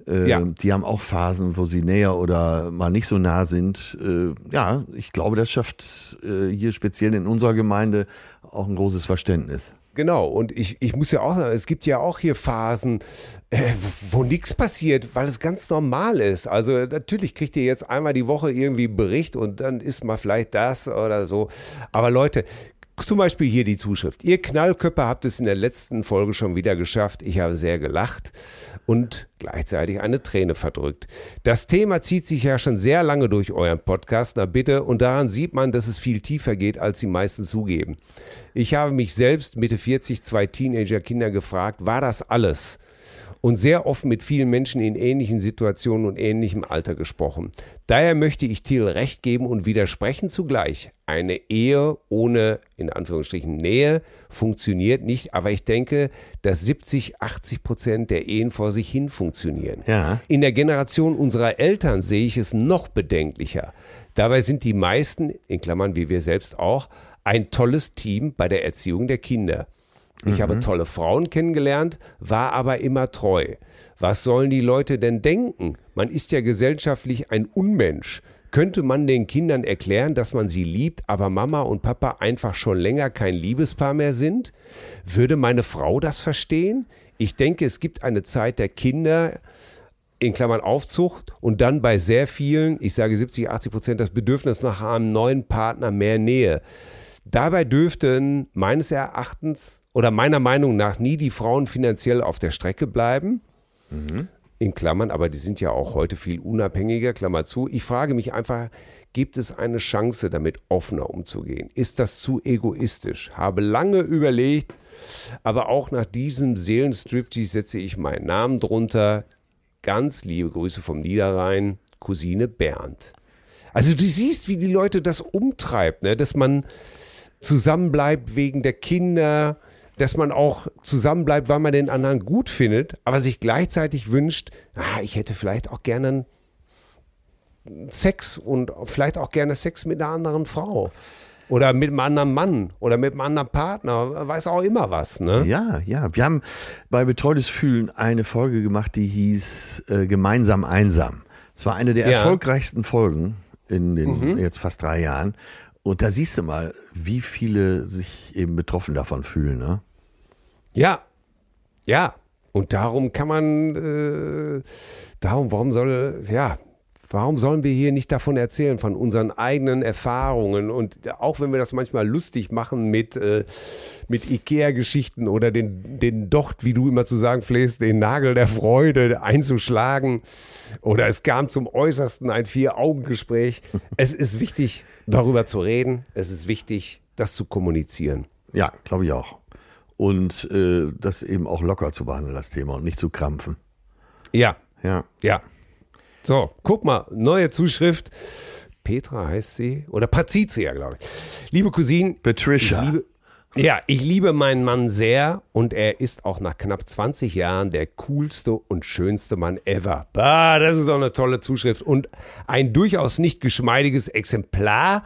Äh, Ja. Die haben auch Phasen, wo sie näher oder mal nicht so nah sind. Äh, ja, ich glaube, das schafft äh, hier speziell in unserer Gemeinde auch ein großes Verständnis. Genau, und ich, ich muss ja auch sagen, es gibt ja auch hier Phasen, äh, wo, nichts passiert, weil es ganz normal ist. Also natürlich kriegt ihr jetzt einmal die Woche irgendwie einen Bericht und dann ist mal vielleicht das oder so. Aber Leute, zum Beispiel hier die Zuschrift. Ihr Knallköpfe habt es in der letzten Folge schon wieder geschafft. Ich habe sehr gelacht und gleichzeitig eine Träne verdrückt. Das Thema zieht sich ja schon sehr lange durch euren Podcast, na bitte, und daran sieht man, dass es viel tiefer geht, als die meisten zugeben. Ich habe mich selbst Mitte 40 zwei Teenager-Kinder gefragt, war das alles? Und sehr oft mit vielen Menschen in ähnlichen Situationen und ähnlichem Alter gesprochen. Daher möchte ich Thiel recht geben und widersprechen zugleich. Eine Ehe ohne, in Anführungsstrichen, Nähe funktioniert nicht, aber ich denke, dass 70, 80 Prozent der Ehen vor sich hin funktionieren. Ja. In der Generation unserer Eltern sehe ich es noch bedenklicher. Dabei sind die meisten, in Klammern wie wir selbst auch, ein tolles Team bei der Erziehung der Kinder. Ich habe tolle Frauen kennengelernt, war aber immer treu. Was sollen die Leute denn denken? Man ist ja gesellschaftlich ein Unmensch. Könnte man den Kindern erklären, dass man sie liebt, aber Mama und Papa einfach schon länger kein Liebespaar mehr sind? Würde meine Frau das verstehen? Ich denke, es gibt eine Zeit der Kinder, in Klammern Aufzucht und dann bei sehr vielen, ich sage 70, 80 Prozent, das Bedürfnis nach einem neuen Partner mehr Nähe. Dabei dürften meines Erachtens oder meiner Meinung nach nie die Frauen finanziell auf der Strecke bleiben. In Klammern, aber die sind ja auch heute viel unabhängiger, Klammer zu. Ich frage mich einfach, gibt es eine Chance, damit offener umzugehen? Ist das zu egoistisch? Habe lange überlegt, aber auch nach diesem Seelenstriptease setze ich meinen Namen drunter. Ganz liebe Grüße vom Niederrhein, Cousine Bernd. Also du siehst, wie die Leute das umtreibt, ne? dass man zusammenbleibt wegen der Kinder, dass man auch zusammenbleibt, weil man den anderen gut findet, aber sich gleichzeitig wünscht, ah, ich hätte vielleicht auch gerne Sex und vielleicht auch gerne Sex mit einer anderen Frau. Oder mit einem anderen Mann oder mit einem anderen Partner, weiß auch immer was. Ne? Ja, ja. Wir haben bei Betreutes Fühlen eine Folge gemacht, die hieß äh, Gemeinsam einsam. Es war eine der Ja. erfolgreichsten Folgen in den Mhm. jetzt fast drei Jahren. Und da siehst du mal, wie viele sich eben betroffen davon fühlen. Ne? Ja, ja. Und darum kann man, äh, darum, warum soll, ja, warum sollen wir hier nicht davon erzählen, von unseren eigenen Erfahrungen? Und auch wenn wir das manchmal lustig machen mit, äh, mit Ikea-Geschichten oder den, den Docht, wie du immer zu sagen pflegst, den Nagel der Freude einzuschlagen. Oder es kam zum Äußersten ein Vier-Augen-Gespräch. Es ist wichtig, darüber zu reden. Es ist wichtig, das zu kommunizieren. Ja, glaube ich auch. Und äh, das eben auch locker zu behandeln, das Thema, und nicht zu krampfen. Ja, Ja. Ja. So, guck mal, neue Zuschrift. Petra heißt sie. Oder Patricia, glaube ich. Liebe Cousine. Patricia. Liebe, ja, ich liebe meinen Mann sehr und er ist auch nach knapp 20 Jahren der coolste und schönste Mann ever. Bah, das ist auch eine tolle Zuschrift und ein durchaus nicht geschmeidiges Exemplar.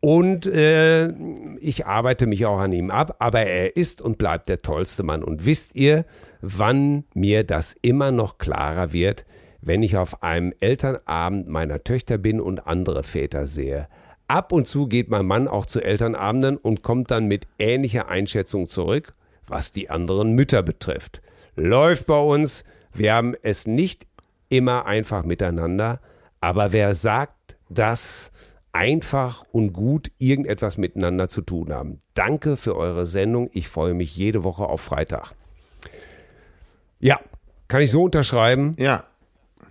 Und äh, ich arbeite mich auch an ihm ab, aber er ist und bleibt der tollste Mann. Und wisst ihr, wann mir das immer noch klarer wird, wenn ich auf einem Elternabend meiner Töchter bin und andere Väter sehe? Ab und zu geht mein Mann auch zu Elternabenden und kommt dann mit ähnlicher Einschätzung zurück, was die anderen Mütter betrifft. Läuft bei uns, wir haben es nicht immer einfach miteinander, aber wer sagt, dass einfach und gut irgendetwas miteinander zu tun haben? Danke für eure Sendung, ich freue mich jede Woche auf Freitag. Ja, kann ich so unterschreiben, Ja,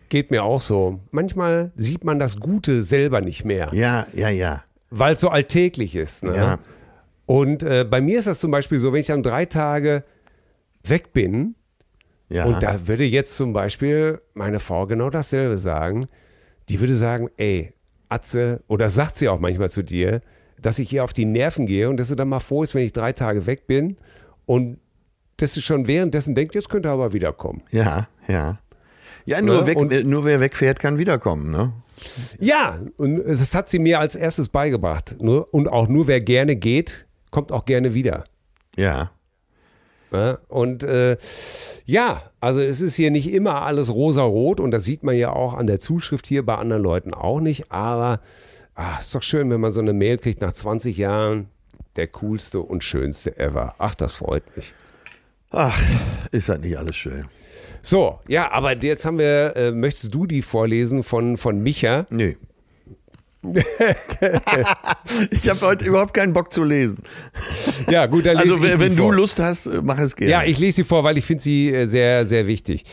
geht mir auch so. Manchmal sieht man das Gute selber nicht mehr ja, ja, ja. weil es so alltäglich ist. Ne? Ja. Und äh, bei mir ist das zum Beispiel so, wenn ich dann drei Tage weg bin, ja. und da würde jetzt zum Beispiel meine Frau genau dasselbe sagen, die würde sagen, ey, Atze, oder sagt sie auch manchmal zu dir, dass ich ihr auf die Nerven gehe und dass sie dann mal froh ist, wenn ich drei Tage weg bin und dass sie schon währenddessen denkt, jetzt könnte er aber wiederkommen. ja, ja. Ja, nur, Ne? weg, Und- nur wer wegfährt, kann wiederkommen. Ne? Ja, und das hat sie mir als erstes beigebracht. Nur, und auch nur wer gerne geht, kommt auch gerne wieder. Ja. Ja, und äh, ja, also es ist hier nicht immer alles rosa-rot und das sieht man ja auch an der Zuschrift hier bei anderen Leuten auch nicht, aber ah, ist doch schön, wenn man so eine Mail kriegt nach 20 Jahren, der coolste und schönste ever. Ach, das freut mich. Ach, ist halt nicht alles schön. So, ja, aber jetzt haben wir, äh, möchtest du die vorlesen von, von Micha? Nö. ich habe heute überhaupt keinen Bock zu lesen. Ja, gut, dann lese Also die wenn du vor. Lust hast, äh, mach es gerne. Ja, ich lese sie vor, weil ich finde sie äh, sehr, sehr wichtig.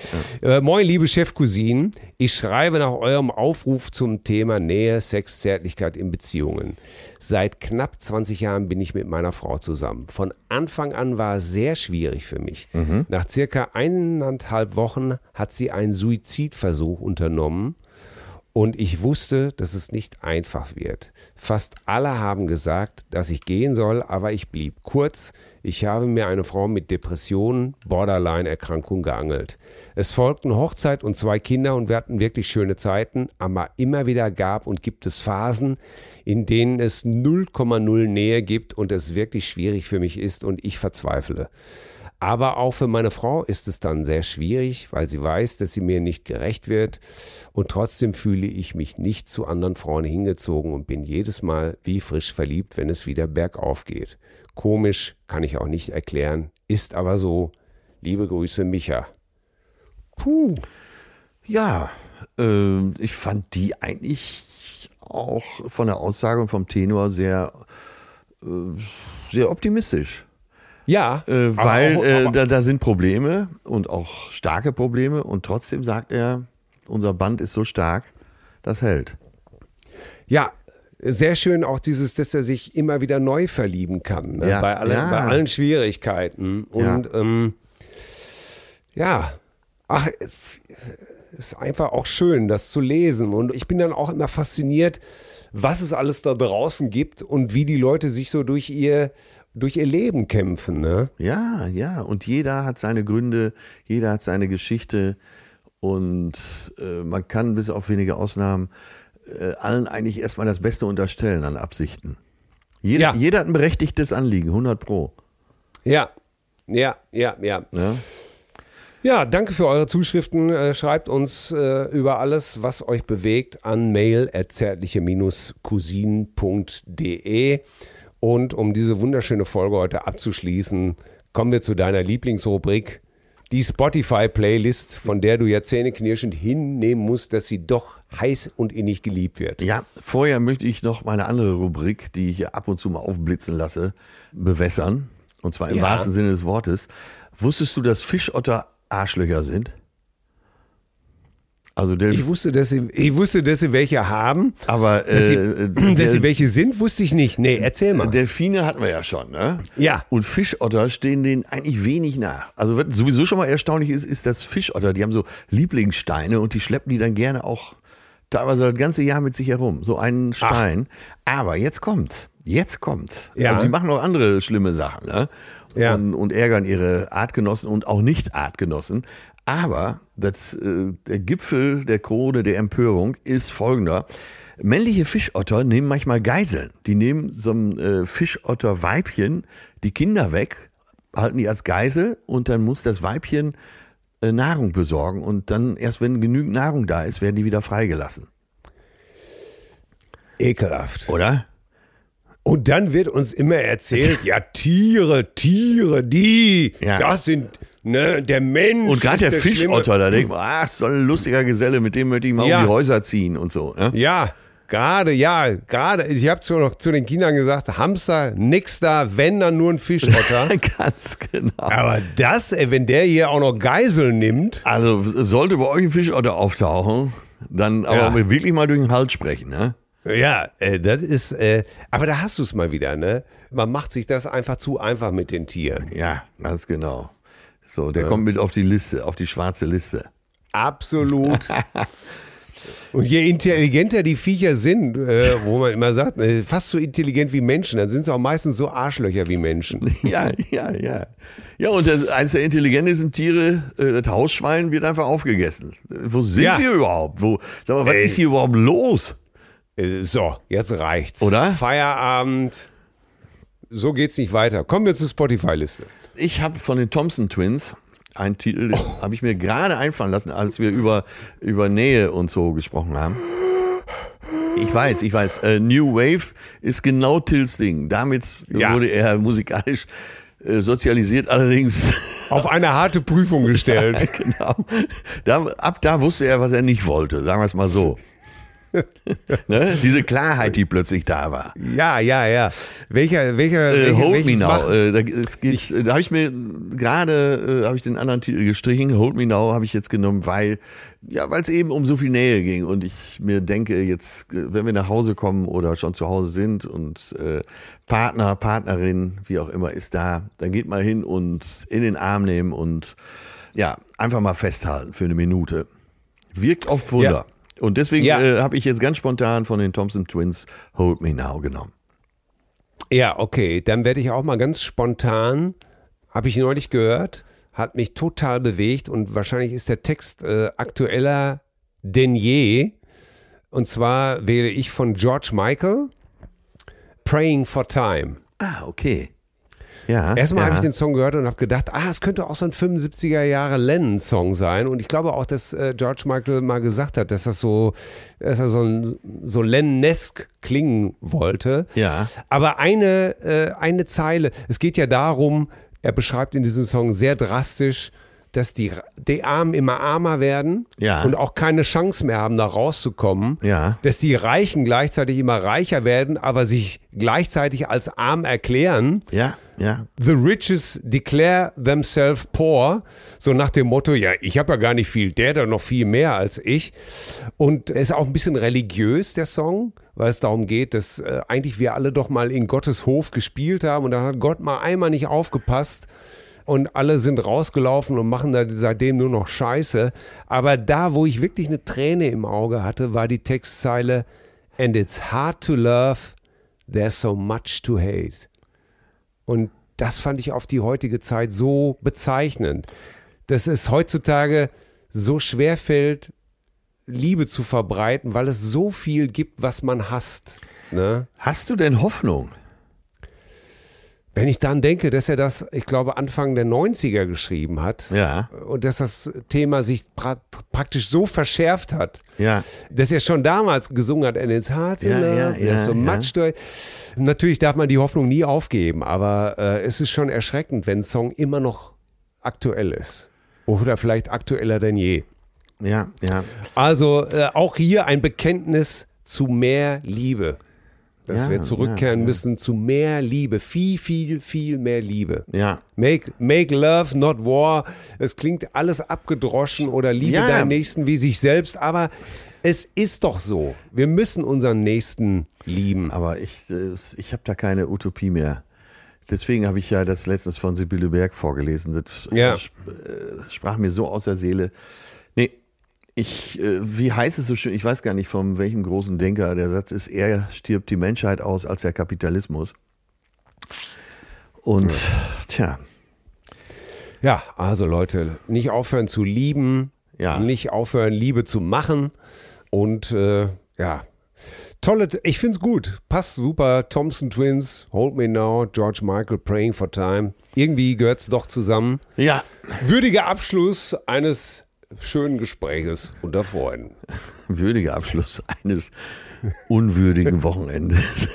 Äh, moin, liebe Chefcousinen. Ich schreibe nach eurem Aufruf zum Thema Nähe, Sex, Zärtlichkeit in Beziehungen. Seit knapp 20 Jahren bin ich mit meiner Frau zusammen. Von Anfang an war es sehr schwierig für mich. Nach circa eineinhalb Wochen hat sie einen Suizidversuch unternommen. Und ich wusste, dass es nicht einfach wird. Fast alle haben gesagt, dass ich gehen soll, aber ich blieb. Kurz, ich habe mir eine Frau mit Depressionen, Borderline-Erkrankung geangelt. Es folgten Hochzeit und zwei Kinder und wir hatten wirklich schöne Zeiten, aber immer wieder gab und gibt es Phasen, in denen es 0,0 Nähe gibt und es wirklich schwierig für mich ist und ich verzweifle. Aber auch für meine Frau ist es dann sehr schwierig, weil sie weiß, dass sie mir nicht gerecht wird. Und trotzdem fühle ich mich nicht zu anderen Frauen hingezogen und bin jedes Mal wie frisch verliebt, wenn es wieder bergauf geht. Komisch, kann ich auch nicht erklären, ist aber so. Liebe Grüße, Micha. Puh. Ja, ähm, ich fand die eigentlich auch von der Aussage und vom Tenor sehr, äh, sehr optimistisch. Ja, Äh, weil auch- äh, da, da sind Probleme und auch starke Probleme und trotzdem sagt er, unser Band ist so stark, das hält. Ja, sehr schön auch dieses, dass er sich immer wieder neu verlieben kann, ne? Ja, bei, alle, ja. bei allen Schwierigkeiten. Und ja, ähm, ja. ach, ist einfach auch schön, das zu lesen. Und ich bin dann auch immer fasziniert, was es alles da draußen gibt und wie die Leute sich so durch ihr, durch ihr Leben kämpfen. Ne? Ja, ja. Und jeder hat seine Gründe, jeder hat seine Geschichte. Und äh, man kann bis auf wenige Ausnahmen äh, allen eigentlich erstmal das Beste unterstellen an Absichten. Jeder, Ja. jeder hat ein berechtigtes Anliegen, 100 Pro. Ja, ja, ja, ja. Ja? Ja, danke für eure Zuschriften. Äh, Schreibt uns äh, über alles, was euch bewegt, an mail cousinende Und um diese wunderschöne Folge heute abzuschließen, kommen wir zu deiner Lieblingsrubrik, die Spotify-Playlist, von der du ja zähneknirschend hinnehmen musst, dass sie doch heiß und innig geliebt wird. Ja, vorher möchte ich noch meine andere Rubrik, die ich hier ab und zu mal aufblitzen lasse, bewässern. Und zwar im Ja. wahrsten Sinne des Wortes. Wusstest du, dass Fischotter Arschlöcher sind? Also der, Ich wusste, dass sie, ich wusste, dass sie welche haben. aber Dass sie, äh, dass der- sie welche sind, wusste ich nicht. Nee, erzähl mal. Delfine hatten wir ja schon, ne? Ja. Und Fischotter stehen denen eigentlich wenig nach. Also was sowieso schon mal erstaunlich ist, ist, dass Fischotter, die haben so Lieblingssteine und die schleppen die dann gerne auch teilweise das ganze Jahr mit sich herum. So einen Stein. Aber jetzt kommt, jetzt kommt. Ja. Also sie machen auch andere schlimme Sachen, ne? Ja. Und, und ärgern ihre Artgenossen und auch Nicht-Artgenossen. Aber das, äh, der Gipfel der Krone der Empörung ist folgender. Männliche Fischotter nehmen manchmal Geiseln. Die nehmen so ein äh, Fischotterweibchen die Kinder weg, halten die als Geisel und dann muss das Weibchen äh, Nahrung besorgen und dann erst wenn genügend Nahrung da ist, werden die wieder freigelassen. Ekelhaft. Oder? Und dann wird uns immer erzählt, ja, Tiere, Tiere, die, Ja. das sind, ne, der Mensch. Und gerade der Schlimme. Fischotter, da denkt man, ach, so ein lustiger Geselle, mit dem möchte ich mal Ja. um die Häuser ziehen und so. Ne? Ja, gerade, ja, gerade. Ich habe zu, noch zu den Kindern gesagt, Hamster, nix da, wenn dann nur ein Fischotter. Ganz genau. Aber das, wenn der hier auch noch Geisel nimmt, Also sollte bei euch ein Fischotter auftauchen, dann aber Ja. wirklich mal durch den Hals sprechen. Ne? ja, äh, das ist, äh, aber da hast du es mal wieder, ne? Man macht sich das einfach zu einfach mit den Tieren. Ja, ganz genau. So, der kommt mit auf die Liste, auf die schwarze Liste. Absolut. Und je intelligenter die Viecher sind, äh, wo man immer sagt, äh, fast so intelligent wie Menschen, dann sind sie auch meistens so Arschlöcher wie Menschen. Ja, ja, ja. Ja, und das, eines der intelligentesten Tiere, äh, das Hausschwein, wird einfach aufgegessen. Wo sind Ja. wir überhaupt? Wo, sag mal, was Ey. ist hier überhaupt los? Äh, so, jetzt reicht's. Oder? Feierabend. So geht's nicht weiter. Kommen wir zur Spotify-Liste. Ich habe von den Thompson Twins einen Titel, den habe ich mir gerade einfallen lassen, als wir über, über Nähe und so gesprochen haben. Ich weiß, ich weiß. Äh, New Wave ist genau Tills Ding. Damit Ja. wurde er musikalisch äh, sozialisiert, allerdings Auf eine harte Prüfung gestellt. genau. Da, ab da wusste er, was er nicht wollte, sagen wir es mal so. ne? Diese Klarheit, die plötzlich da war. ja, ja, ja. Welcher, welcher, Äh, welcher Hold Me Now. Äh, da äh, da habe ich mir gerade äh, habe ich den anderen Titel gestrichen. Hold Me Now habe ich jetzt genommen, weil ja, weil es eben um so viel Nähe ging und ich mir denke jetzt, äh, wenn wir nach Hause kommen oder schon zu Hause sind und äh, Partner, Partnerin, wie auch immer, ist da, dann geht mal hin und in den Arm nehmen und ja einfach mal festhalten für eine Minute. Wirkt oft Wunder. Ja. Und deswegen Ja. äh, habe ich jetzt ganz spontan von den Thompson Twins Hold Me Now genommen. Ja, okay. Dann werde ich auch mal ganz spontan, habe ich neulich gehört, hat mich total bewegt und wahrscheinlich ist der Text äh, aktueller denn je. Und zwar wähle ich von George Michael Praying for Time. Ah, okay. Ja. Erstmal ja. habe ich den Song gehört und habe gedacht, ah, es könnte auch so ein 75er Jahre Lennon-Song sein. Und ich glaube auch, dass äh, George Michael mal gesagt hat, dass das so, dass er so, ein, so Lennon-esk klingen wollte. Ja. Aber eine, äh, eine Zeile, es geht ja darum, er beschreibt in diesem Song sehr drastisch, dass die, die Armen immer armer werden Ja. und auch keine Chance mehr haben, da rauszukommen. Ja. Dass die Reichen gleichzeitig immer reicher werden, aber sich gleichzeitig als arm erklären. Ja, ja. The riches declare themselves poor. So nach dem Motto, ja, ich habe ja gar nicht viel, der da noch viel mehr als ich. Und er ist auch ein bisschen religiös, der Song, weil es darum geht, dass äh, eigentlich wir alle doch mal in Gottes Hof gespielt haben und dann hat Gott mal einmal nicht aufgepasst. Und alle sind rausgelaufen und machen da seitdem nur noch Scheiße. Aber da, wo ich wirklich eine Träne im Auge hatte, war die Textzeile And it's hard to love, there's so much to hate. Und das fand ich auf die heutige Zeit so bezeichnend, dass es heutzutage so schwer fällt, Liebe zu verbreiten, weil es so viel gibt, was man hasst. Ne? Hast du denn Hoffnung? Wenn ich dann denke, dass er das, ich glaube, Anfang der 90er geschrieben hat Ja. und dass das Thema sich pra praktisch so verschärft hat, Ja. dass er schon damals gesungen hat, and it's hard to Ja, ja, ja, so ja. Natürlich darf man die Hoffnung nie aufgeben, aber äh, es ist schon erschreckend, wenn ein Song immer noch aktuell ist. Oder vielleicht aktueller denn je. Ja, ja. Also äh, auch hier ein Bekenntnis zu mehr Liebe. Dass Ja, wir zurückkehren ja, müssen zu mehr Liebe. Viel, viel, viel mehr Liebe. Ja. Make, make love, not war. Es klingt alles abgedroschen oder liebe deinen Nächsten wie sich selbst, aber es ist doch so. Wir müssen unseren Nächsten lieben. Aber ich, ich habe da keine Utopie mehr. Deswegen habe ich ja das letztens von Sibylle Berg vorgelesen. Das Ja. äh, das sprach mir so aus der Seele. Ich, äh, wie heißt es so schön? Ich weiß gar nicht, von welchem großen Denker der Satz ist, eher stirbt die Menschheit aus als der Kapitalismus. Und tja, Ja, also Leute, nicht aufhören zu lieben, Ja. nicht aufhören, Liebe zu machen. Und äh, ja, tolle, ich finde es gut. Passt super. Thompson Twins, Hold Me Now, George Michael, Praying for Time. Irgendwie gehört es doch zusammen. ja, Würdiger Abschluss eines schönen Gespräches unter Freunden. würdiger Abschluss eines unwürdigen Wochenendes.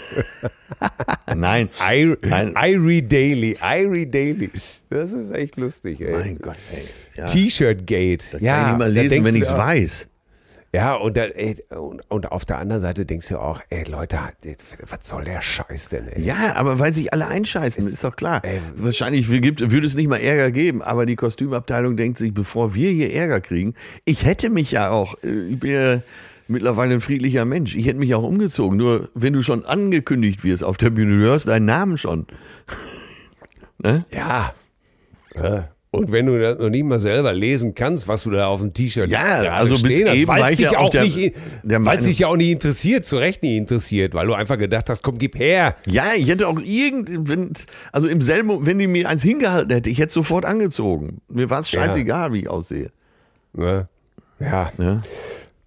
Nein, I, Nein. Irie Daily, Irie Daily. Das ist echt lustig, ey. mein Gott, ey. Ja, T-Shirt Gate. kann Ja, ich nicht mal lesen, wenn ich es weiß. Ja, und, dann, ey, und, und auf der anderen Seite denkst du auch, ey Leute, was soll der Scheiß denn, ey? Ja, aber weil sich alle einscheißen, ist doch klar. Ey. Wahrscheinlich gibt, würde es nicht mal Ärger geben, aber die Kostümabteilung denkt sich, bevor wir hier Ärger kriegen, ich hätte mich ja auch, äh, ich bin ja mittlerweile ein friedlicher Mensch, ich hätte mich auch umgezogen. Nur wenn du schon angekündigt wirst auf der Bühne, du hörst deinen Namen schon. ne? Ja. Ja. Und wenn du das noch nicht mal selber lesen kannst, was du da auf dem T-Shirt Ja, also bis stehen hast, eben weil war es ich dich ja auch der- nicht, der weil dich ja auch nicht interessiert, zu Recht nicht interessiert, weil du einfach gedacht hast, komm, gib her. Ja, ich hätte auch irgend, wenn, also im selben, wenn die mir eins hingehalten hätte, ich hätte sofort angezogen. Mir war es Ja. scheißegal, wie ich aussehe. Ne? Ja. Ja.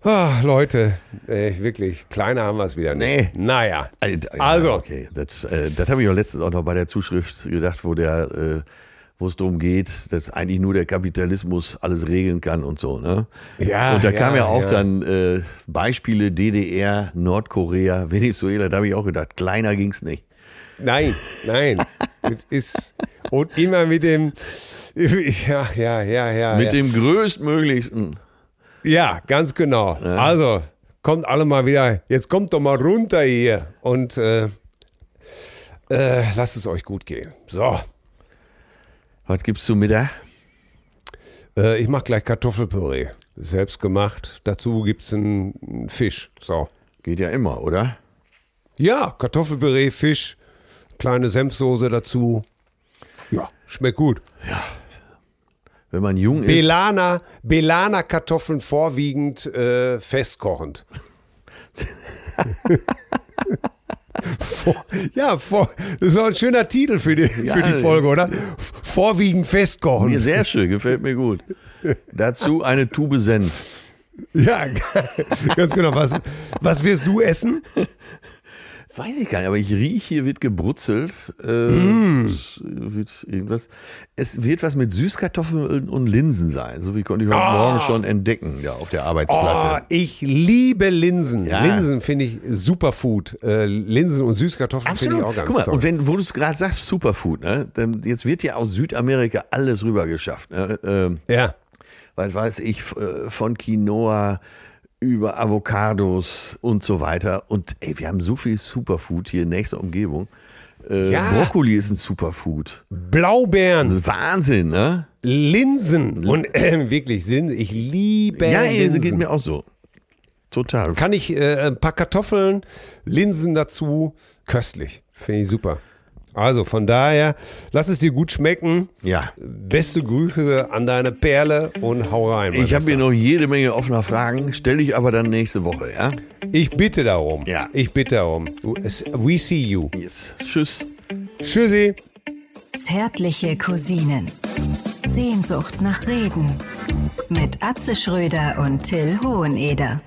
Ah, Leute, ey, wirklich, kleiner haben wir es wieder nicht. Nee. Naja. Ja, Also. Okay, das, äh, das habe ich auch letztens auch noch bei der Zuschrift gedacht, wo der, äh, wo es darum geht, dass eigentlich nur der Kapitalismus alles regeln kann und so. Ne? Ja, und da ja, kam ja auch ja. dann äh, Beispiele DDR, Nordkorea, Venezuela, da habe ich auch gedacht, kleiner ging's nicht. Nein, nein. es ist, und immer mit dem, ja, ja, ja, ja. Mit ja. dem größtmöglichsten. Ja, ganz genau. Also, kommt alle mal wieder, jetzt kommt doch mal runter hier und äh, äh, lasst es euch gut gehen. So, Was gibt's zu Mittag? äh, ich mache gleich Kartoffelpüree. Selbst gemacht. Dazu gibt es einen Fisch. So. Geht ja immer, oder? Ja, Kartoffelpüree, Fisch, kleine Senfsoße dazu. Ja, schmeckt gut. Wenn man jung ist. Belana, Belana Kartoffeln vorwiegend äh, festkochend. vor, ja, vor, das war ein schöner Titel für die, Ja, für die Folge, oder? Vorwiegend Mir festkochen. sehr schön, gefällt mir gut. Dazu eine Tube Senf. Ja, ganz genau. Was, was wirst du essen? Weiß ich gar nicht, aber ich rieche, hier wird gebrutzelt. Äh, Mm. es wird irgendwas. Es wird was mit Süßkartoffeln und Linsen sein. So wie konnte ich heute Ah. Morgen schon entdecken, ja, auf der Oh, Arbeitsplatte. ich liebe Linsen. Ja. Linsen finde ich Superfood. Äh, Linsen und Süßkartoffeln finde ich auch ganz Guck mal, toll. und wenn, wo du es gerade sagst, Superfood, ne? Dann, jetzt wird ja aus Südamerika alles rüber geschafft. Ne? Ähm, ja. weil weiß ich, äh, von Quinoa über Avocados und so weiter. Und ey, wir haben so viel Superfood hier in nächster Umgebung. Äh, Ja. Brokkoli ist ein Superfood. Blaubeeren. Wahnsinn, ne? Linsen und äh, wirklich Sinn. Ich liebe Ja, Linsen. geht mir auch so. Total. Kann ich äh, ein paar Kartoffeln, Linsen dazu, köstlich. Finde ich super. Also von daher, lass es dir gut schmecken. Ja. Beste Grüße an deine Perle und hau rein. Ich habe hier noch jede Menge offener Fragen, stelle ich aber dann nächste Woche, ja? Ich bitte darum. Ja. Ich bitte darum. We see you. Yes. Tschüss. Tschüssi. Zärtliche Cousinen. Sehnsucht nach Reden. Mit Atze Schröder und Till Hoheneder.